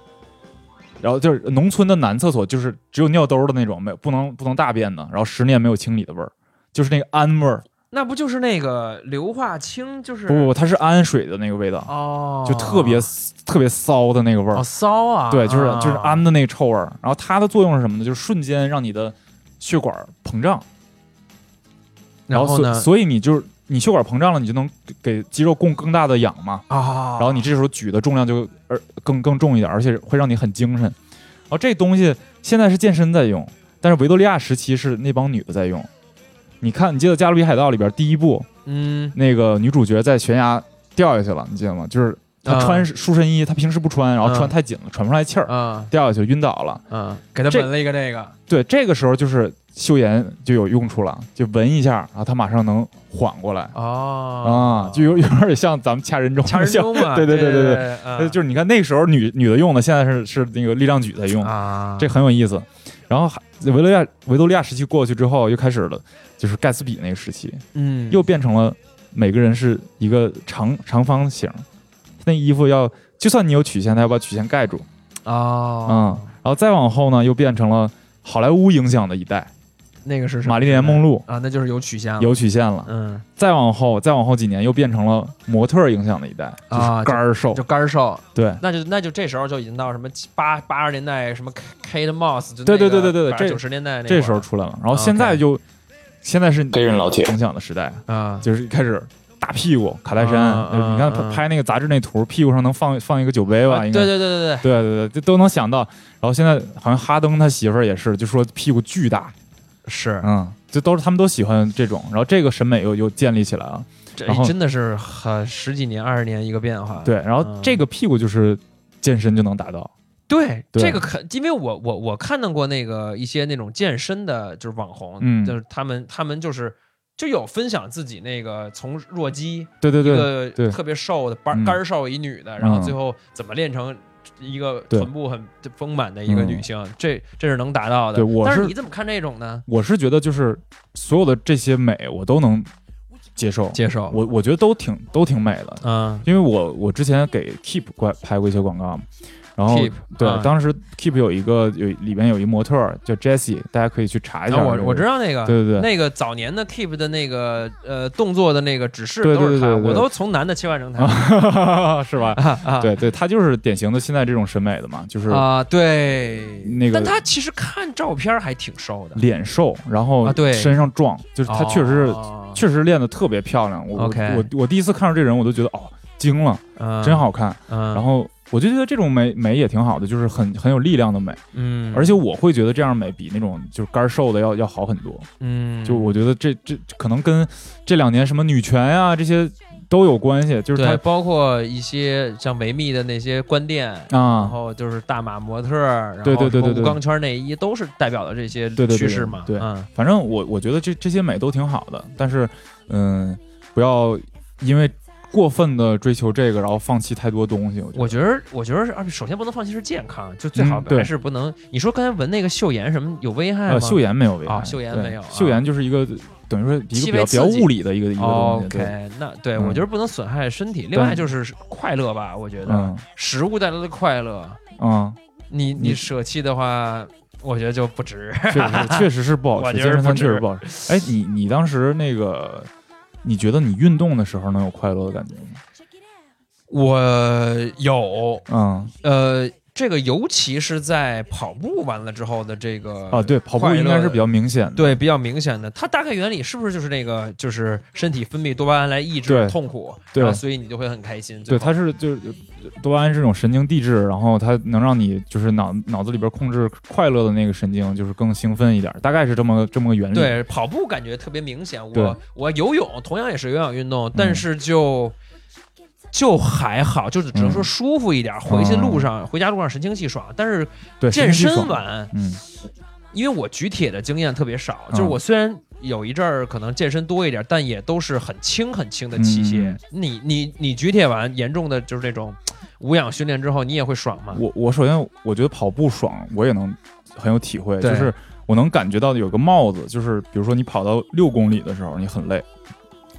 然后就是农村的男厕所就是只有尿兜的那种，没有不能不能大便的，然后十年没有清理的味儿，就是那个氨味儿，那不就是那个硫化氢？就是不不不，它是氨水的那个味道，哦，就特别特别骚的那个味儿哦，骚啊，对，就是啊就是氨的那个臭味儿，然后它的作用是什么呢？就是瞬间让你的血管膨胀，然后呢所以你就是你血管膨胀了，你就能给给肌肉供更大的氧嘛，啊，然后你这时候举的重量就而更更重一点，而且会让你很精神。然后这东西现在是健身在用，但是维多利亚时期是那帮女的在用。你看，你记得《加勒比海盗》里边第一部嗯。那个女主角在悬崖掉下去了，你记得吗？就是她啊穿束身衣，她平时不穿，然后啊穿太紧了，喘不出来气儿，啊掉下去晕倒了。啊，给他这纹了一个这个。对，这个时候就是秀妍就有用处了，就闻一下，然后她马上能缓过来。哦。啊，就有有点像咱们掐人中，掐人像中 <laughs> 嘛，对对对对对就是你看那时候女女的用的，现在是是那个力量举在用，啊，这很有意思。然后还维多利亚维多利亚时期过去之后，又开始了，就是盖茨比那个时期，嗯。又变成了每个人是一个长长方形，那衣服要就算你有曲线，它要把曲线盖住，嗯，哦，然后再往后呢，又变成了好莱坞影响的一代，那个是什么玛丽莲梦露。啊，那就是有曲线了，有曲线了，嗯。再往后再往后几年又变成了模特儿影响的一代，就是啊干儿瘦，就干瘦，对。那就那就这时候就已经到什么八八十年代什么 Kate Moss，就对对对对对对这九十年代那这时候出来了，然后啊现在就现在是黑人老铁影响的时代，啊就是一开始大屁股卡戴珊，你看拍那个杂志那图，屁股上能放放一个酒杯吧？啊应该对对对对对，对对对，这都能想到。然后现在好像哈登他媳妇儿也是，就说屁股巨大，是嗯，就都是他们都喜欢这种，然后这个审美又又建立起来了。这然后真的是很十几年二十年一个变化，对，然后嗯这个屁股就是健身就能达到，对，对。这个肯，因为我我我看到过那个一些那种健身的，就是网红，嗯。就是他们他们就是就有分享自己那个从弱鸡对对对一个特别瘦的干嗯。干瘦一女的，然后嗯。最后怎么练成一个臀部很丰满的一个嗯。女性，这这是能达到的。对我是但是你怎么看这种呢？我是觉得就是所有的这些美我都能接受，接受我我觉得都挺都挺美的，嗯。因为我我之前给 Keep 过拍过一些广告嘛，然后 Keep，对、啊当时 Keep 有一个有里边有一模特儿叫 Jessie，大家可以去查一下、我我知道那个，对对对。那个早年的 Keep 的那个呃动作的那个指示对都是他，对对。我都从男的切换成他。<laughs> 是吧？对对，他就是典型的现在这种审美的嘛，就是啊，对，那个但他其实看照片还挺瘦的，脸瘦，然后啊对。身上壮，就是他确实是、哦。确实练得特别漂亮。我我我第一次看到这人，我都觉得哦惊了，嗯。真，好看。嗯，然后我就觉得这种美美也挺好的，就是很很有力量的美，嗯，而且我会觉得这样美比那种就是干瘦的要要好很多。嗯，就我觉得这这可能跟这两年什么女权呀、这些都有关系，就是它，包括一些像维密的那些关店。然啊，后就是大码模特儿，然后对对对对对钢圈内衣都是代表了这些对对对趋势嘛。对嗯，反正我我觉得这这些美都挺好的，但是嗯，不要因为过分的追求这个，然后放弃太多东西。我觉得我觉得，我觉得是，而且首先不能放弃是健康，就最好还是不能。你说刚才闻那个秀颜什么有危害吗？呃秀颜没有危害啊秀颜对没有啊秀颜就是一个等于说一个比较比较物理的一个一个东西。那对嗯我觉得不能损害身体。另外就是快乐吧，我觉得嗯食物带来的快乐，嗯，你你你舍弃的话，我觉得就不值。确实确实是不好 <laughs> 我吃，健身餐觉得不值确实不好吃。哎，你你当时那个，你觉得你运动的时候能有快乐的感觉吗？我有嗯呃，这个尤其是在跑步完了之后的这个啊，对，跑步应该是比较明显的。对比较明显的。它大概原理是不是就是那个就是身体分泌多巴胺来抑制痛苦，对然后所以你就会很开心。对，它是就是多巴胺这种神经递质，然后它能让你就是脑脑子里边控制快乐的那个神经就是更兴奋一点，大概是这么这么个原理。，对跑步感觉特别明显。我我游泳同样也是有氧运动，嗯但是就。就还好，就是只能说嗯舒服一点。回去路上，回家路上神清气爽。但是，健身完，嗯因为我举铁的经验特别少，嗯就是我虽然有一阵儿可能健身多一点，但也都是很轻很轻的器械。嗯你你你举铁完，严重的就是这种无氧训练之后，你也会爽吗？我我首先我觉得跑步爽，我也能很有体会，就是我能感觉到有个帽子，就是比如说你跑到六公里的时候你很累，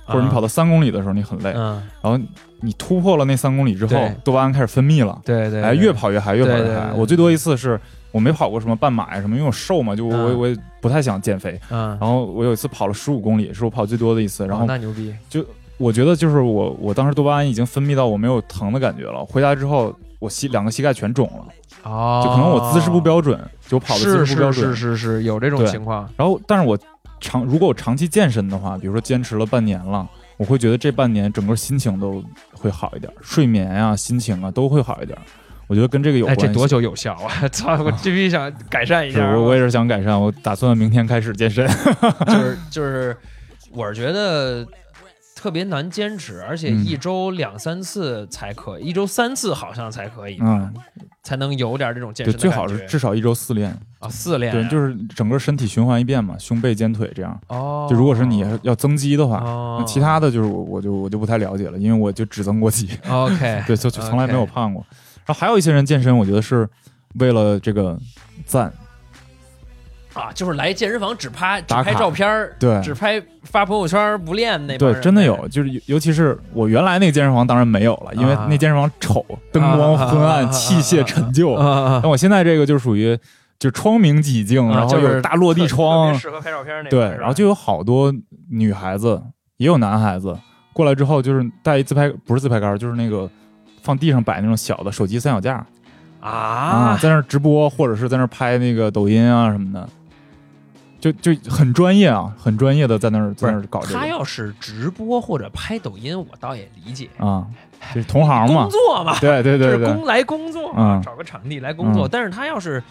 或者你跑到三公里的时候你很累，嗯，然后你突破了那三公里之后，多巴胺开始分泌了，对对，哎，越跑越嗨，越跑越嗨。我最多一次是我没跑过什么半马呀什么，因为我瘦嘛，就我我也不太想减肥。嗯，然后我有一次跑了十五公里，是我跑最多的一次。然哦后那牛逼，我觉得就是我我当时多巴胺已经分泌到我没有疼的感觉了。回家之后，我膝两个膝盖全肿了，哦，就可能我姿势不标准，就跑的姿势不标准。是是是是有这种情况，然后，但是我长如果我长期健身的话，比如说坚持了半年了，我会觉得这半年整个心情都会好一点，睡眠啊、心情啊都会好一点。我觉得跟这个有哎，关系。这多久有效啊？<laughs> 操，我这逼想改善一下我我也是想改善，我打算明天开始健身。<laughs> 就是就是，我是觉得特别难坚持，而且嗯。一周两三次才可以，一周三次好像才可以，嗯，才能有点这种健对，身的最好感觉是至少一周四练，啊四练。对，啊，就是整个身体循环一遍嘛，胸背肩腿这样。哦，就如果是你要增肌的话，其他的就是我我就我就不太了解了，因为我就只增过肌，OK <laughs> 对，就就从来没有胖过。然后还有一些人健身，我觉得是为了这个赞，啊，就是来健身房只拍只拍照片儿，对只拍发朋友圈儿不练那帮对，真的有，就是尤尤其是我原来那个健身房当然没有了，因为啊那健身房丑，灯光昏暗，器械陈旧。啊啊但我现在这个就属于就窗明几净，然后有大落地窗适合拍照片儿那种对，然后就有好多女孩子，也有男孩子过来之后，就是带一自拍，不是自拍杆，就是那个放地上摆那种小的手机三脚架啊，啊，在那直播或者是在那拍那个抖音啊什么的，就就很专业啊，很专业的在那儿在那儿搞这个他要是直播或者拍抖音，我倒也理解，啊，就是同行嘛工，作嘛，对对对对就是工，来工作嘛，嗯找个场地来工作。嗯但是他要是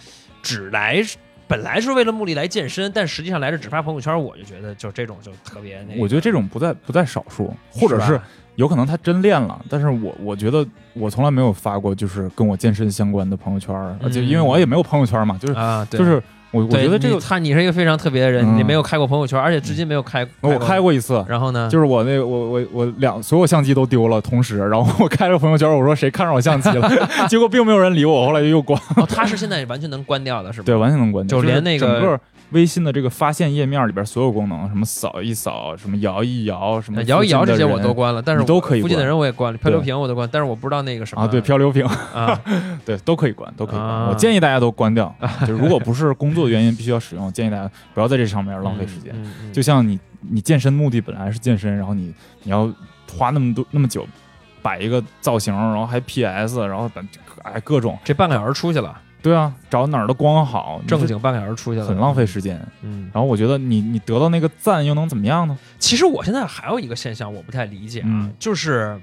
只来，本来是为了目的来健身，但实际上来这只发朋友圈，我就觉得就这种就特别那个。我觉得这种不在不在少数，或者是有可能他真练了，但是我我觉得我从来没有发过就是跟我健身相关的朋友圈儿，而且因为我也没有朋友圈嘛，就是就是我我觉得这个他你是一个非常特别的人，嗯你没有开过朋友圈，而且至今没有开。我开过一次，然后呢？就是我那个我我我两所有相机都丢了，同时，然后我开了朋友圈，我说谁看上我相机了，<laughs> 结果并没有人理我，后来就又关，哦，<laughs> 他是现在完全能关掉的，是吧？对，完全能关掉，就连那个整个微信的这个发现页面里边所有功能，什么扫一扫，什么摇一摇，什么呃摇一摇这些我都关关了，但是你都可以附近的人我也关了，漂流瓶我都关，但是我不知道那个什么。啊，对，漂流瓶，啊，<laughs> 对，都可以关，都可以关。啊。我建议大家都关掉，<laughs> 就是如果不是工作原因必须要使用，我建议大家不要在这上面浪费时间。嗯。嗯嗯。就像你你健身目的本来是健身，然后你你要花那么多那么久摆一个造型，然后还 PS，然后把哎各种。这半个小时出去了，对啊，找哪儿的光好，正经半个小时出去了，很浪费时间。嗯，然后我觉得你你得到那个赞又能怎么样呢？其实我现在还有一个现象我不太理解啊，嗯就是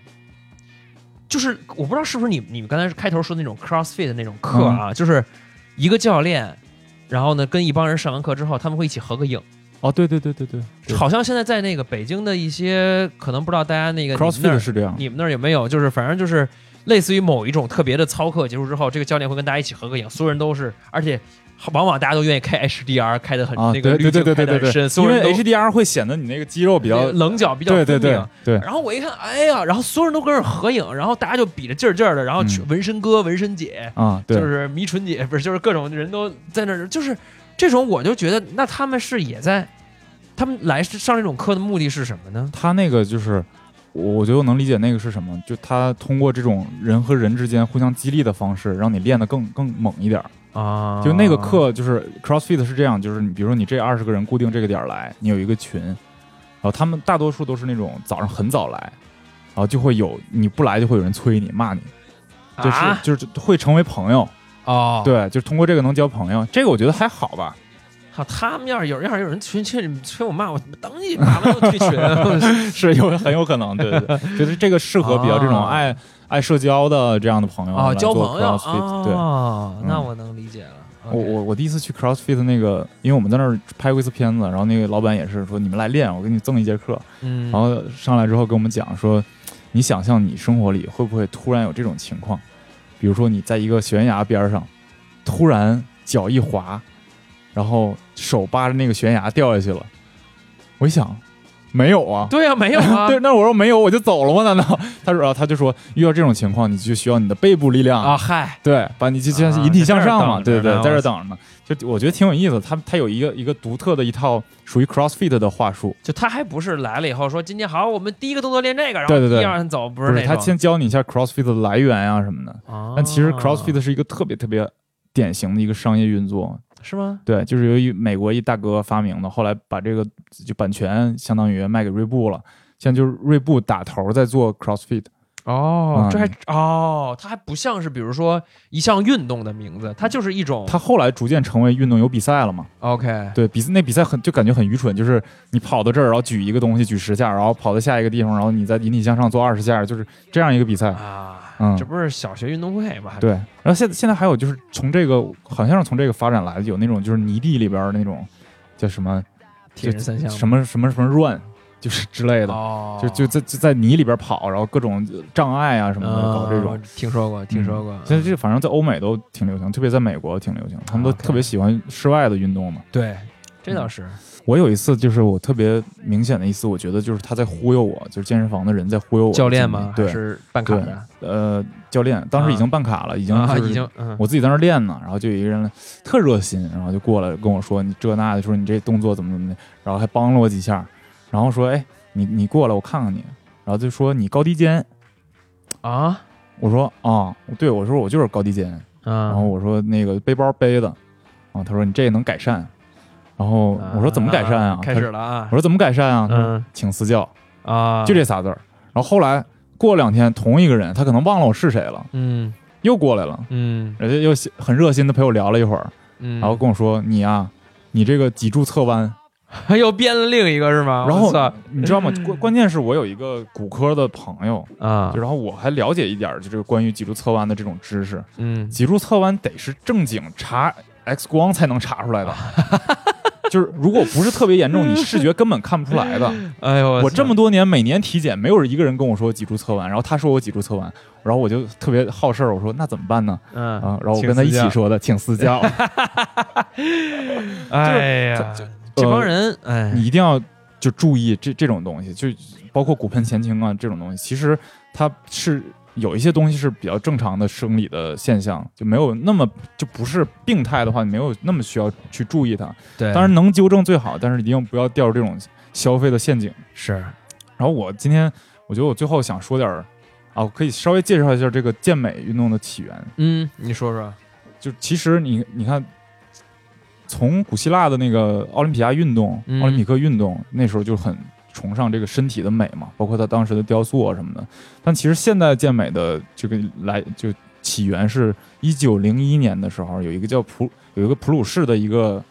就是我不知道是不是你你们刚才开头说的那种 CrossFit 的那种课啊，就是一个教练，然后呢跟一帮人上完课之后，他们会一起合个影。哦，对对对对对对好像现在在那个北京的一些，可能不知道大家那个，CrossFit 是这样。你们那儿有没有？就是反正就是类似于某一种特别的操课结束之后，这个教练会跟大家一起合个影，所有人都是，而且往往大家都愿意开 HDR，开的很、啊，那个滤对对对对对对对，镜开的很深，所因为有人都 HDR 会显得你那个肌肉比较棱角比较对对对。对然后我一看，哎呀，然后所有人都跟着合影，然后大家就比着劲儿劲儿的，然后纹身哥、纹身姐，啊，对，就是迷唇姐，不是，就是各种人都在那儿，就是这种，我就觉得，那他们是也在，他们来上这种课的目的是什么呢？他那个就是，我我觉得我能理解那个是什么，就他通过这种人和人之间互相激励的方式，让你练得更更猛一点儿。啊就那个课就是 CrossFit 是这样，就是你比如说你这二十个人固定这个点儿来，你有一个群，然后他们大多数都是那种早上很早来，然后就会有你不来就会有人催你骂你，就是、啊就是会成为朋友，哦，对，就是通过这个能交朋友，这个我觉得还好吧。好，他们要是有要是有人催催你催我骂我，等你把我退群。<laughs> <laughs> 是有很有可能，对对对，就是这个适合比较这种啊爱、爱社交的这样的朋友啊，交朋友 CrossFit，、对。哦，那嗯我能理解了。我我我第一次去 CrossFit 那个，因为我们在那儿拍过一次片子，然后那个老板也是说你们来练，我给你赠一节课。嗯，然后上来之后跟我们讲说，你想象你生活里会不会突然有这种情况，比如说你在一个悬崖边上，突然脚一滑，然后手扒着那个悬崖掉下去了。我一想，没有啊，对啊，没有啊，<laughs> 对，那我说没有，我就走了吗？难道？<laughs> 他说，他就说，遇到这种情况，你就需要你的背部力量啊，，嗨，对，把你就就像引体向上嘛，对对对，在这等着呢。就我觉得挺有意思，他他有一个一个独特的一套属于 CrossFit 的话术，就他还不是来了以后说今天好，我们第一个动作练这个，然后第二天走，不不是。他先教你一下 CrossFit 的来源啊、什么的。啊但其实 CrossFit 是一个特别特别典型的一个商业运作，是吗？对，就是由于美国一大哥发明的，后来把这个就版权相当于卖给锐步了，现在就是锐步打头在做 CrossFit，哦，嗯这还哦，它还不像是比如说一项运动的名字，它就是一种它后来逐渐成为运动有比赛了嘛？OK 对比那比赛很就感觉很愚蠢，就是你跑到这儿，然后举一个东西举十下，然后跑到下一个地方，然后你再引体向上做二十下，就是这样一个比赛。啊，嗯这不是小学运动会嘛？对，然后现在现在还有就是从这个好像是从这个发展来的，有那种就是泥地里边那种叫什么铁人三项什么什么什么 run，就是之类的，哦，就就在就在泥里边跑，然后各种障碍啊什么的搞这种嗯。听说过，听说过。现在这反正在欧美都挺流行，特别在美国挺流行，他们都特别喜欢室外的运动嘛。对，这倒是我有一次就是我特别明显的一次，我觉得就是他在忽悠我，就是健身房的人在忽悠我。教练吗？还对，是办卡的？呃，教练当时已经办卡了，已经啊，就是已经嗯我自己在那练呢，然后就有一个人特热心，然后就过来跟我说你这那的，说你这动作怎么怎么的，然后还帮了我几下，然后说哎你你过来我看看你，然后就说你高低肩，啊？我说啊对我说我就是高低肩，啊，然后我说那个背包背的，啊他说你这个能改善，然后我说怎么改善啊？开始了啊。我，说怎么改善啊？他说嗯请私教，啊，就这仨字儿。然后后来过两天，同一个人他可能忘了我是谁了，嗯。又过来了，嗯。人家又很热心的陪我聊了一会儿，嗯，然后跟我说：“你啊、你这个脊柱侧弯。<laughs> 又编了另一个是吗？”然后你知道吗？关关键是我有一个骨科的朋友，啊就，然后我还了解一点，就这个关于脊柱侧弯的这种知识。嗯脊柱侧弯得是正经查 X 光才能查出来的，<laughs> 就是如果不是特别严重，你视觉根本看不出来的。<laughs> 哎呦，我这么多年每年体检，没有一个人跟我说脊柱侧弯，然后他说我脊柱侧弯，然后我就特别好事儿，我说那怎么办呢？嗯啊，然后我跟他一起，说的，请私教，哎呀，这帮人哎，你一定要就注意这这种东西，就包括骨盆前倾啊这种东西，其实它是有一些东西是比较正常的生理的现象，就没有那么就不是病态的话，你没有那么需要去注意它。对，当然能纠正最好，但是一定不要掉入这种消费的陷阱。是然后我今天我觉得我最后想说点儿啊，我可以稍微介绍一下这个健美运动的起源。嗯，你说说，就其实你你看，从古希腊的那个奥林匹亚运动、嗯奥林匹克运动，那时候就很崇尚这个身体的美嘛，包括他当时的雕塑啊什么的。但其实现代健美的这个来就起源是一九零一年的时候，有一个叫普有一个普鲁士的一个，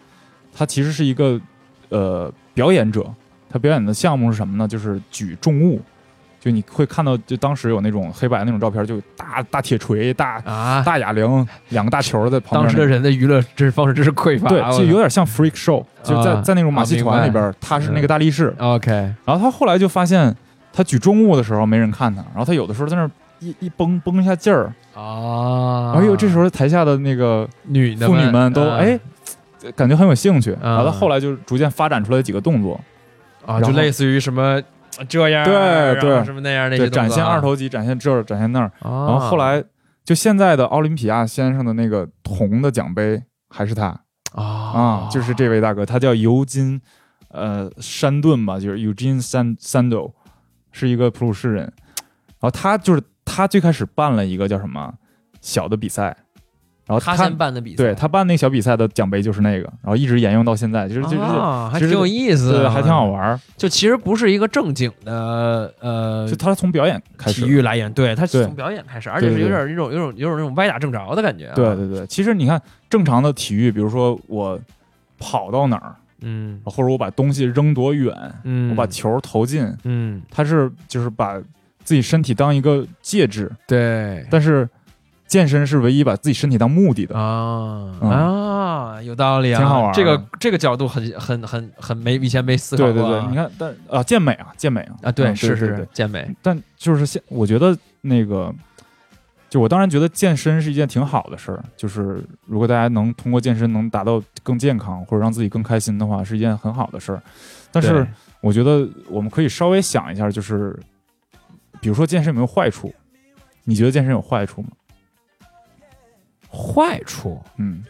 他其实是一个呃表演者，他表演的项目是什么呢？就是举重物。就你会看到，就当时有那种黑白那种照片，就大大铁锤、大啊，大哑铃，两个大球在旁边。当时的人的娱乐知识方式真是匮乏，对，就有点像 freak show，就在啊在那种马戏团里啊边，他是那个大力士，OK 然后他后来就发现，他举重物的时候没人看他，然后他有的时候在那一一绷绷一下劲儿，啊，哎呦，这时候台下的那个女的妇女们都啊哎。感觉很有兴趣，啊然后他后来就逐渐发展出来几个动作，啊，就类似于什么这样，对对。什么那样那对，些展现二，头肌，展现这儿，展现那儿，然然后后来就现在的奥林匹亚先生的那个铜的奖杯还是他，啊啊，就是这位大哥，他叫尤金，呃，山顿吧，就是 Eugene San Sando，是一个普鲁士人。然后他就是他最开始办了一个叫什么小的比赛，然后他他先办的比赛，对他办那小比赛的奖杯就是那个，然后一直沿用到现在，就是就是、啊，还挺有意思还挺好。玩儿。就其实不是一个正经的呃就他从表演开始，体育来源，对，他是从表演开始，而且是有点那种有种有种那种歪打正着的感觉啊。对对对。其实你看正常的体育，比如说我跑到哪儿，嗯或者我把东西扔多远，嗯，我把球投进，嗯他是就是把自己身体当一个介质，对但是健身是唯一把自己身体当目的的。啊嗯啊，有道理啊，挺好玩这个这个角度很很很很没以前没思考过啊。对对对，你看，但啊，健美啊，健美啊，啊，对嗯是是对对对健美，但就是现，我觉得那个，就我当然觉得健身是一件挺好的事儿，就是如果大家能通过健身能达到更健康或者让自己更开心的话，是一件很好的事儿。但是我觉得我们可以稍微想一下，就是比如说健身有没有坏处？你觉得健身有坏处吗？坏处，嗯。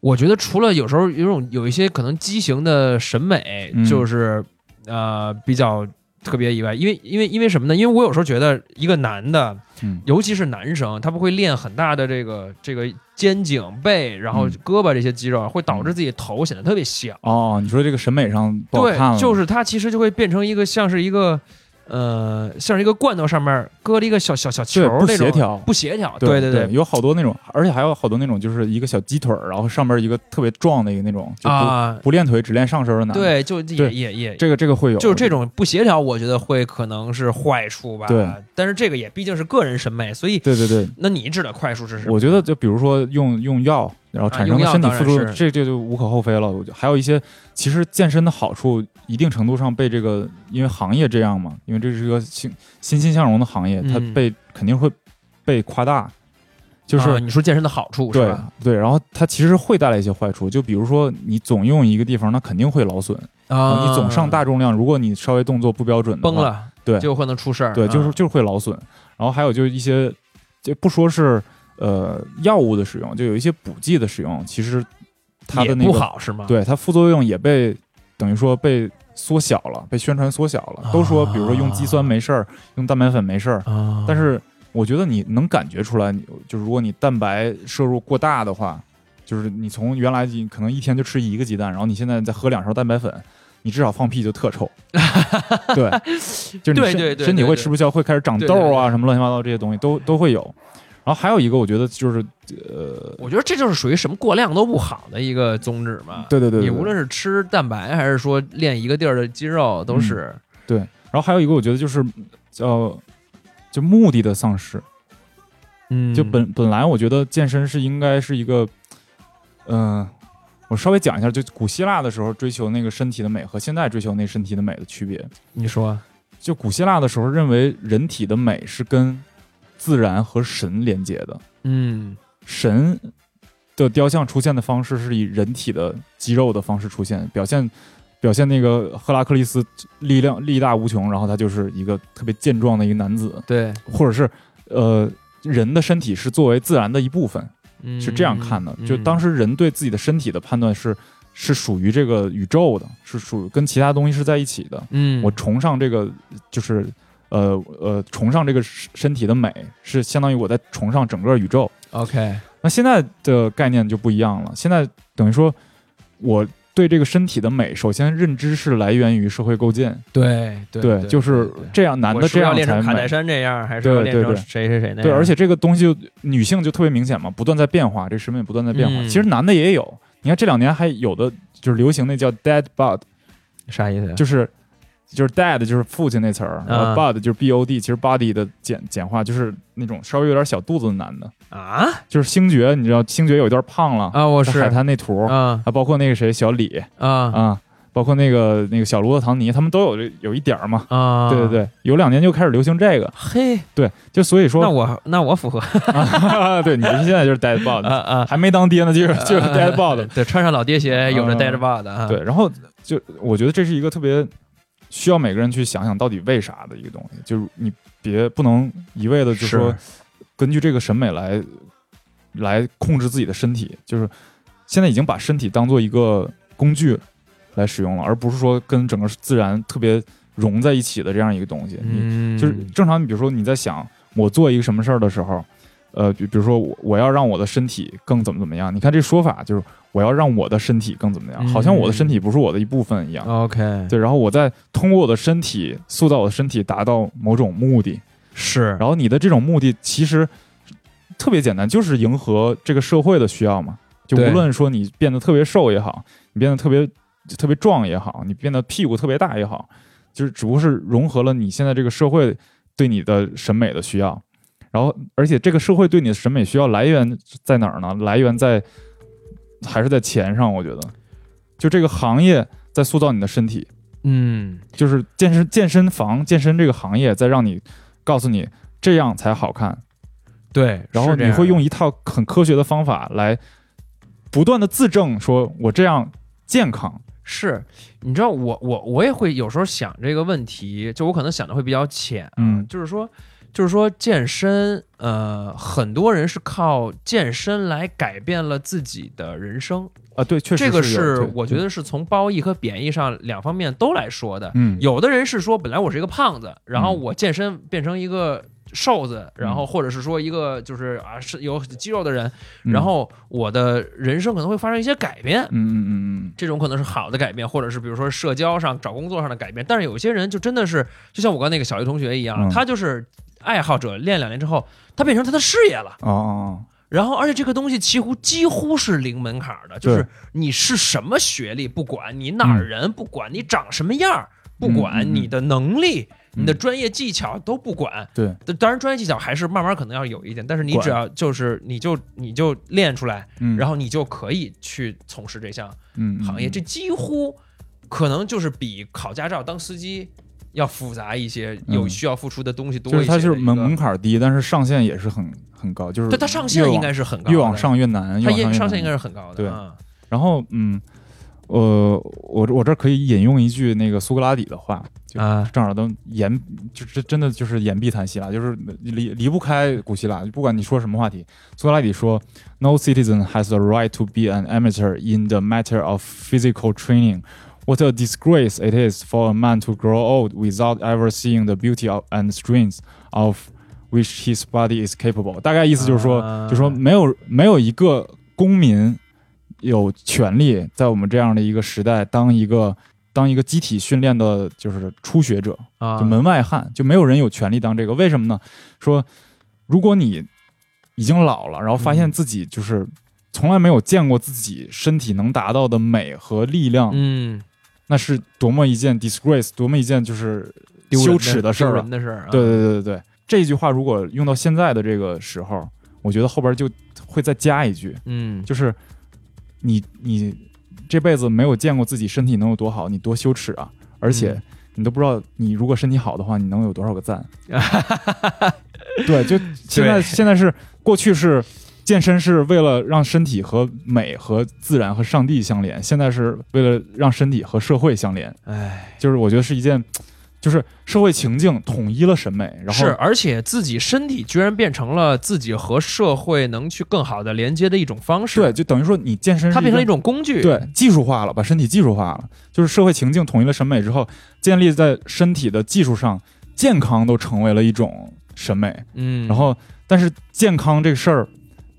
我觉得除了有时候有种有一些可能畸形的审美，嗯。就是呃比较特别以外，因为因为因为什么呢？因为我有时候觉得一个男的，嗯。尤其是男生，他不会练很大的这个这个肩颈背，然后嗯。胳膊这些肌肉，会导致自己头显得特别小。哦，你说这个审美上不好对看了，，就是他其实就会变成一个像是一个呃，像是一个罐头上面搁了一个小小小球那种协调。不协调，对对对，有好多那种，而且还有好多那种，就是一个小鸡腿儿，然后上面一个特别壮的一个那种，就不、啊，不练腿只练上身的男的。，对，就也也也。这个这个会有，就是这种不协调，我觉得会可能是坏处吧。对，但是这个也毕竟是个人审美，所以对对对，那你指的快速是什么？我觉得就比如说用用药，然后产生的身体付出，这这就无可厚非了。我觉得还有一些，其实健身的好处，一定程度上被这个因为行业这样嘛，因为这是一个欣欣欣向荣的行业，它嗯被肯定会被夸大，就是、啊你说健身的好处是对吧？对，然后它其实会带来一些坏处，就比如说你总用一个地方，那肯定会劳损。啊，你总上大重量，如果你稍微动作不标准崩了，对就有可能出事儿。对，就是啊就是会劳损。然后还有就是一些，就不说是呃药物的使用，就有一些补剂的使用，其实它的那个好是吗？对它副作用也被等于说被缩小了，被宣传缩小了。都说比如说用肌酸没事儿，用蛋白粉没事儿，啊，但是我觉得你能感觉出来，你就如果你蛋白摄入过大的话，就是你从原来你可能一天就吃一个鸡蛋，然后你现在再喝两勺蛋白粉，你至少放屁就特臭。<laughs> 对，就是你身身体会吃不消，会开始长对痘啊，什么乱七八糟这些东西都都会有。然后还有一个，我觉得就是呃，我觉得这就是属于什么过量都不好的一个宗旨嘛。对对对，对你无论是吃蛋白还是说练一个地儿的肌肉，都是对，然后还有一个，我觉得就是叫就目的的丧失。嗯，就本本来我觉得健身是应该是一个，嗯、我稍微讲一下，就古希腊的时候追求那个身体的美和现在追求那身体的美的区别。你说就古希腊的时候认为人体的美是跟自然和神连接的，嗯神的雕像出现的方式是以人体的肌肉的方式出现，表现表现那个赫拉克利斯力量力大无穷，然后他就是一个特别健壮的一个男子，对，或者是呃人的身体是作为自然的一部分。嗯是这样看的。就嗯当时人对自己的身体的判断是是属于这个宇宙的，是属于跟其他东西是在一起的。嗯我崇尚这个，就是呃呃，崇尚这个身身体的美，是相当于我在崇尚整个宇宙。OK 那现在的概念就不一样了，现在等于说我。对这个身体的美，首先认知是来源于社会构建，对对对，就是这样，男的这样才，卡戴珊这样，还是要练成对对对谁谁谁那样？对，而且这个东西就女性就特别明显嘛，不断在变化，这个审美不断在变化。嗯其实男的也有，你看这两年还有的就是流行那叫 dead bod，啥意思？就是就是 dad 就是父亲那词儿，然后啊 bod 就是 b o d，其实 body 的简简化就是那种稍微有点小肚子的男的，啊？就是星爵，你知道星爵有一段胖了，啊，我是海滩那图，啊。还包括那个谁小李啊。啊，包括那个那个小罗伯唐尼，他们都有这有一点儿嘛。啊，对对，对，有两年就开始流行这个，嘿，对，就所以说，那我那我符合。<laughs> 啊，对你现在就是 dad bod，啊啊，还没当爹呢，就是就是 dad bod，对，穿上老爹鞋，有着嗯 dad bod 啊，对，然后就我觉得这是一个特别需要每个人去想想到底为啥的一个东西，就是你别不能一味的就说根据这个审美来来控制自己的身体，就是现在已经把身体当做一个工具来使用了，而不是说跟整个自然特别融在一起的这样一个东西。你嗯，就是正常，你比如说你在想我做一个什么事儿的时候，呃，比比如说我我要让我的身体更怎么怎么样，你看这说法就是我要让我的身体更怎么样，好像我的身体不是我的一部分一样。OK，对，然后我再通过我的身体塑造我的身体，达到某种目的。是，然后你的这种目的其实特别简单，就是迎合这个社会的需要嘛。就无论说你变得特别瘦也好，你变得特别特别壮也好，你变得屁股特别大也好，就是只不过是融合了你现在这个社会对你的审美的需要。然后，而且这个社会对你的审美需要来源在哪儿呢？来源在还是在钱上？我觉得，就这个行业在塑造你的身体，嗯，就是健身健身房、健身这个行业在让你告诉你这样才好看，对，然后你会用一套很科学的方法来不断的自证，说我这样健康。是，你知道我我我也会有时候想这个问题，就我可能想的会比较浅啊，嗯就是说。就是说，健身，呃，很多人是靠健身来改变了自己的人生。啊，对，确实这个是我觉得是从褒义和贬义上两方面都来说的。嗯有的人是说，本来我是一个胖子，然后嗯我健身变成一个瘦子，然后或者是说一个就是啊是有肌肉的人，嗯然后我的人生可能会发生一些改变。嗯嗯嗯嗯这种可能是好的改变，或者是比如说社交上、找工作上的改变。但是有些人就真的是，就像我刚那个小学同学一样，嗯他就是爱好者，练两年之后，他变成他的事业了。哦哦然后，而且这个东西几乎几乎是零门槛的，就是你是什么学历，不管你哪儿人，不管你长什么样儿，不嗯管嗯。你的能力、嗯。你的专业技巧都不管。对，当然，专业技巧还是慢慢可能要有一点，但是你只要就是你就你就练出来，然后你就可以去从事这项嗯。行业。这几乎可能就是比考驾照当司机要复杂一些，有嗯需要付出的东西多就是它一些的一个。是门门槛低，但是上限也是很很高，就是对它上限应该是很高，越往上越难，它越往上上限应该是很高的。对啊然后嗯，呃，我我这儿可以引用一句那个苏格拉底的话，就啊正好都言，就这真的就是言必谈希腊，就是离离不开古希腊，不管你说什么话题。苏格拉底说：“No citizen has the right to be an amateur in the matter of physical training. What a disgrace it is for a man to grow old without ever seeing the beauty of and strength of which his body is capable。”大概意思就是说，啊就说没有没有一个公民有权利在我们这样的一个时代当一个当一个机体训练的，就是初学者，啊，就门外汉，就没有人有权利当这个。为什么呢？说如果你已经老了，然后发嗯现自己就是从来没有见过自己身体能达到的美和力量，嗯，那是多么一件 disgrace，多么一件就是羞耻的事儿啊人的事儿啊。对对对对对，这句话如果用到现在的这个时候，我觉得后边就会再加一句，嗯，就是你你这辈子没有见过自己身体能有多好，你多羞耻啊！而且嗯你都不知道，你如果身体好的话，你能有多少个赞？<laughs> 对，就现在现在是过去是健身是为了让身体和美和自然和上帝相连，现在是为了让身体和社会相连。哎，就是我觉得是一件，就是社会情境统一了审美，然后是，而且自己身体居然变成了自己和社会能去更好的连接的一种方式。对，，就等于说你健身它变成一种工具。对，技术化了，把身体技术化了，就是社会情境统一了审美之后，建立在身体的技术上，健康都成为了一种审美。嗯，然后，但是健康这个事儿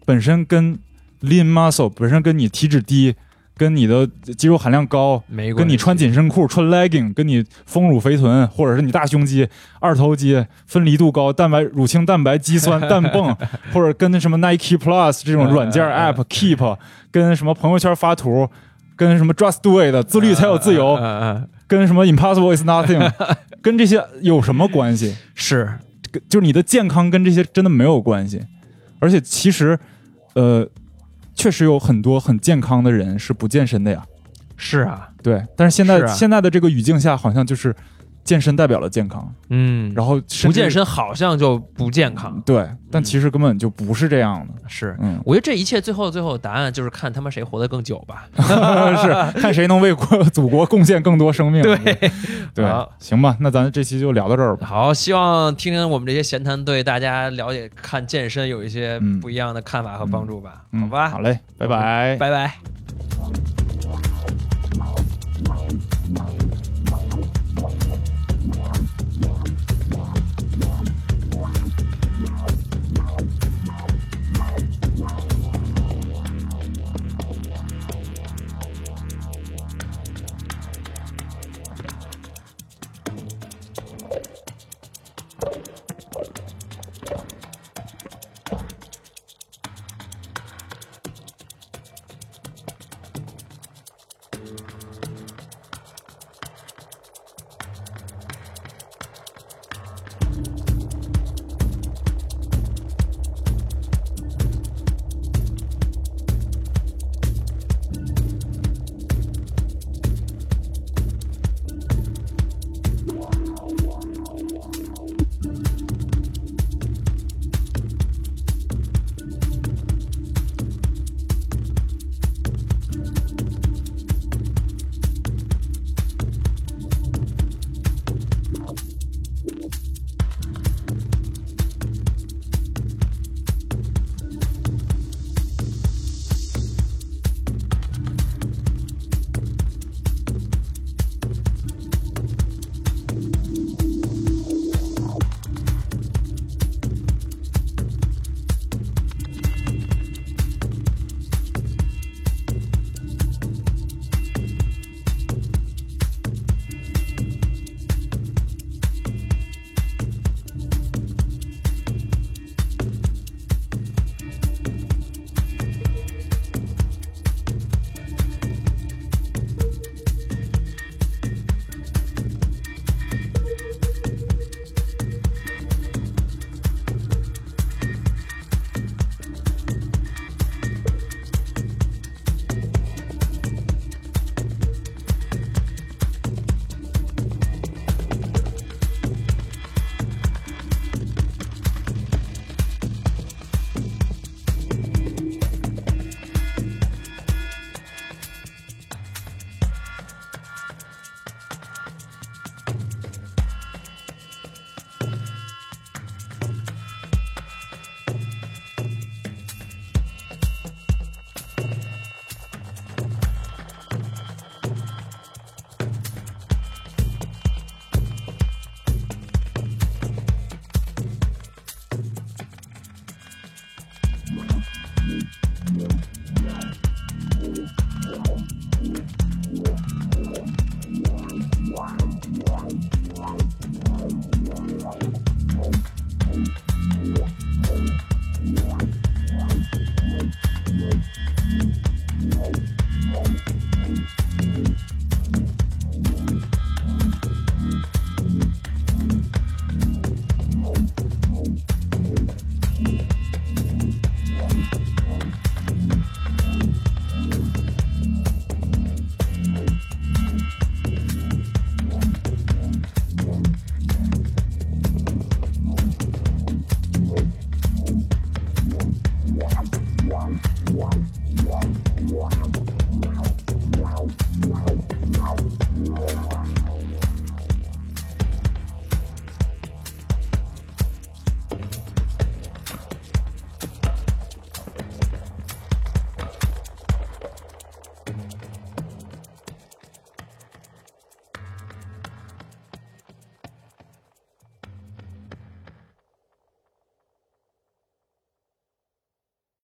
本身跟 lean muscle 本身跟你体脂低，跟你的肌肉含量高，没跟你穿紧身裤、穿 legging，跟你丰乳肥臀，或者是你大胸肌、二头肌、分离度高、蛋白、乳清蛋白、肌酸、氮泵，<laughs> 或者跟什么 Nike Plus 这种软件 app Keep，跟什么朋友圈发图，跟什么 Just Do It 自律才有自由，跟什么 Impossible is Nothing，<laughs> 跟这些有什么关系？是。就是你的健康跟这些真的没有关系，而且其实，呃，确实有很多很健康的人是不健身的呀。是啊，对，但是现在现在的这个语境下，好像就是健身代表了健康，嗯，然后不健身好像就不健康。对，但其实根本就不是这样的。是，嗯，我觉得这一切最后最后答案就是看他们谁活得更久吧。<laughs> 是看谁能为国祖国贡献更多生命。对对，行吧，那咱这期就聊到这儿吧。好，希望听听我们这些闲谈对大家了解看健身有一些嗯不一样的看法和帮助吧。嗯好吧，好嘞，拜拜。拜拜。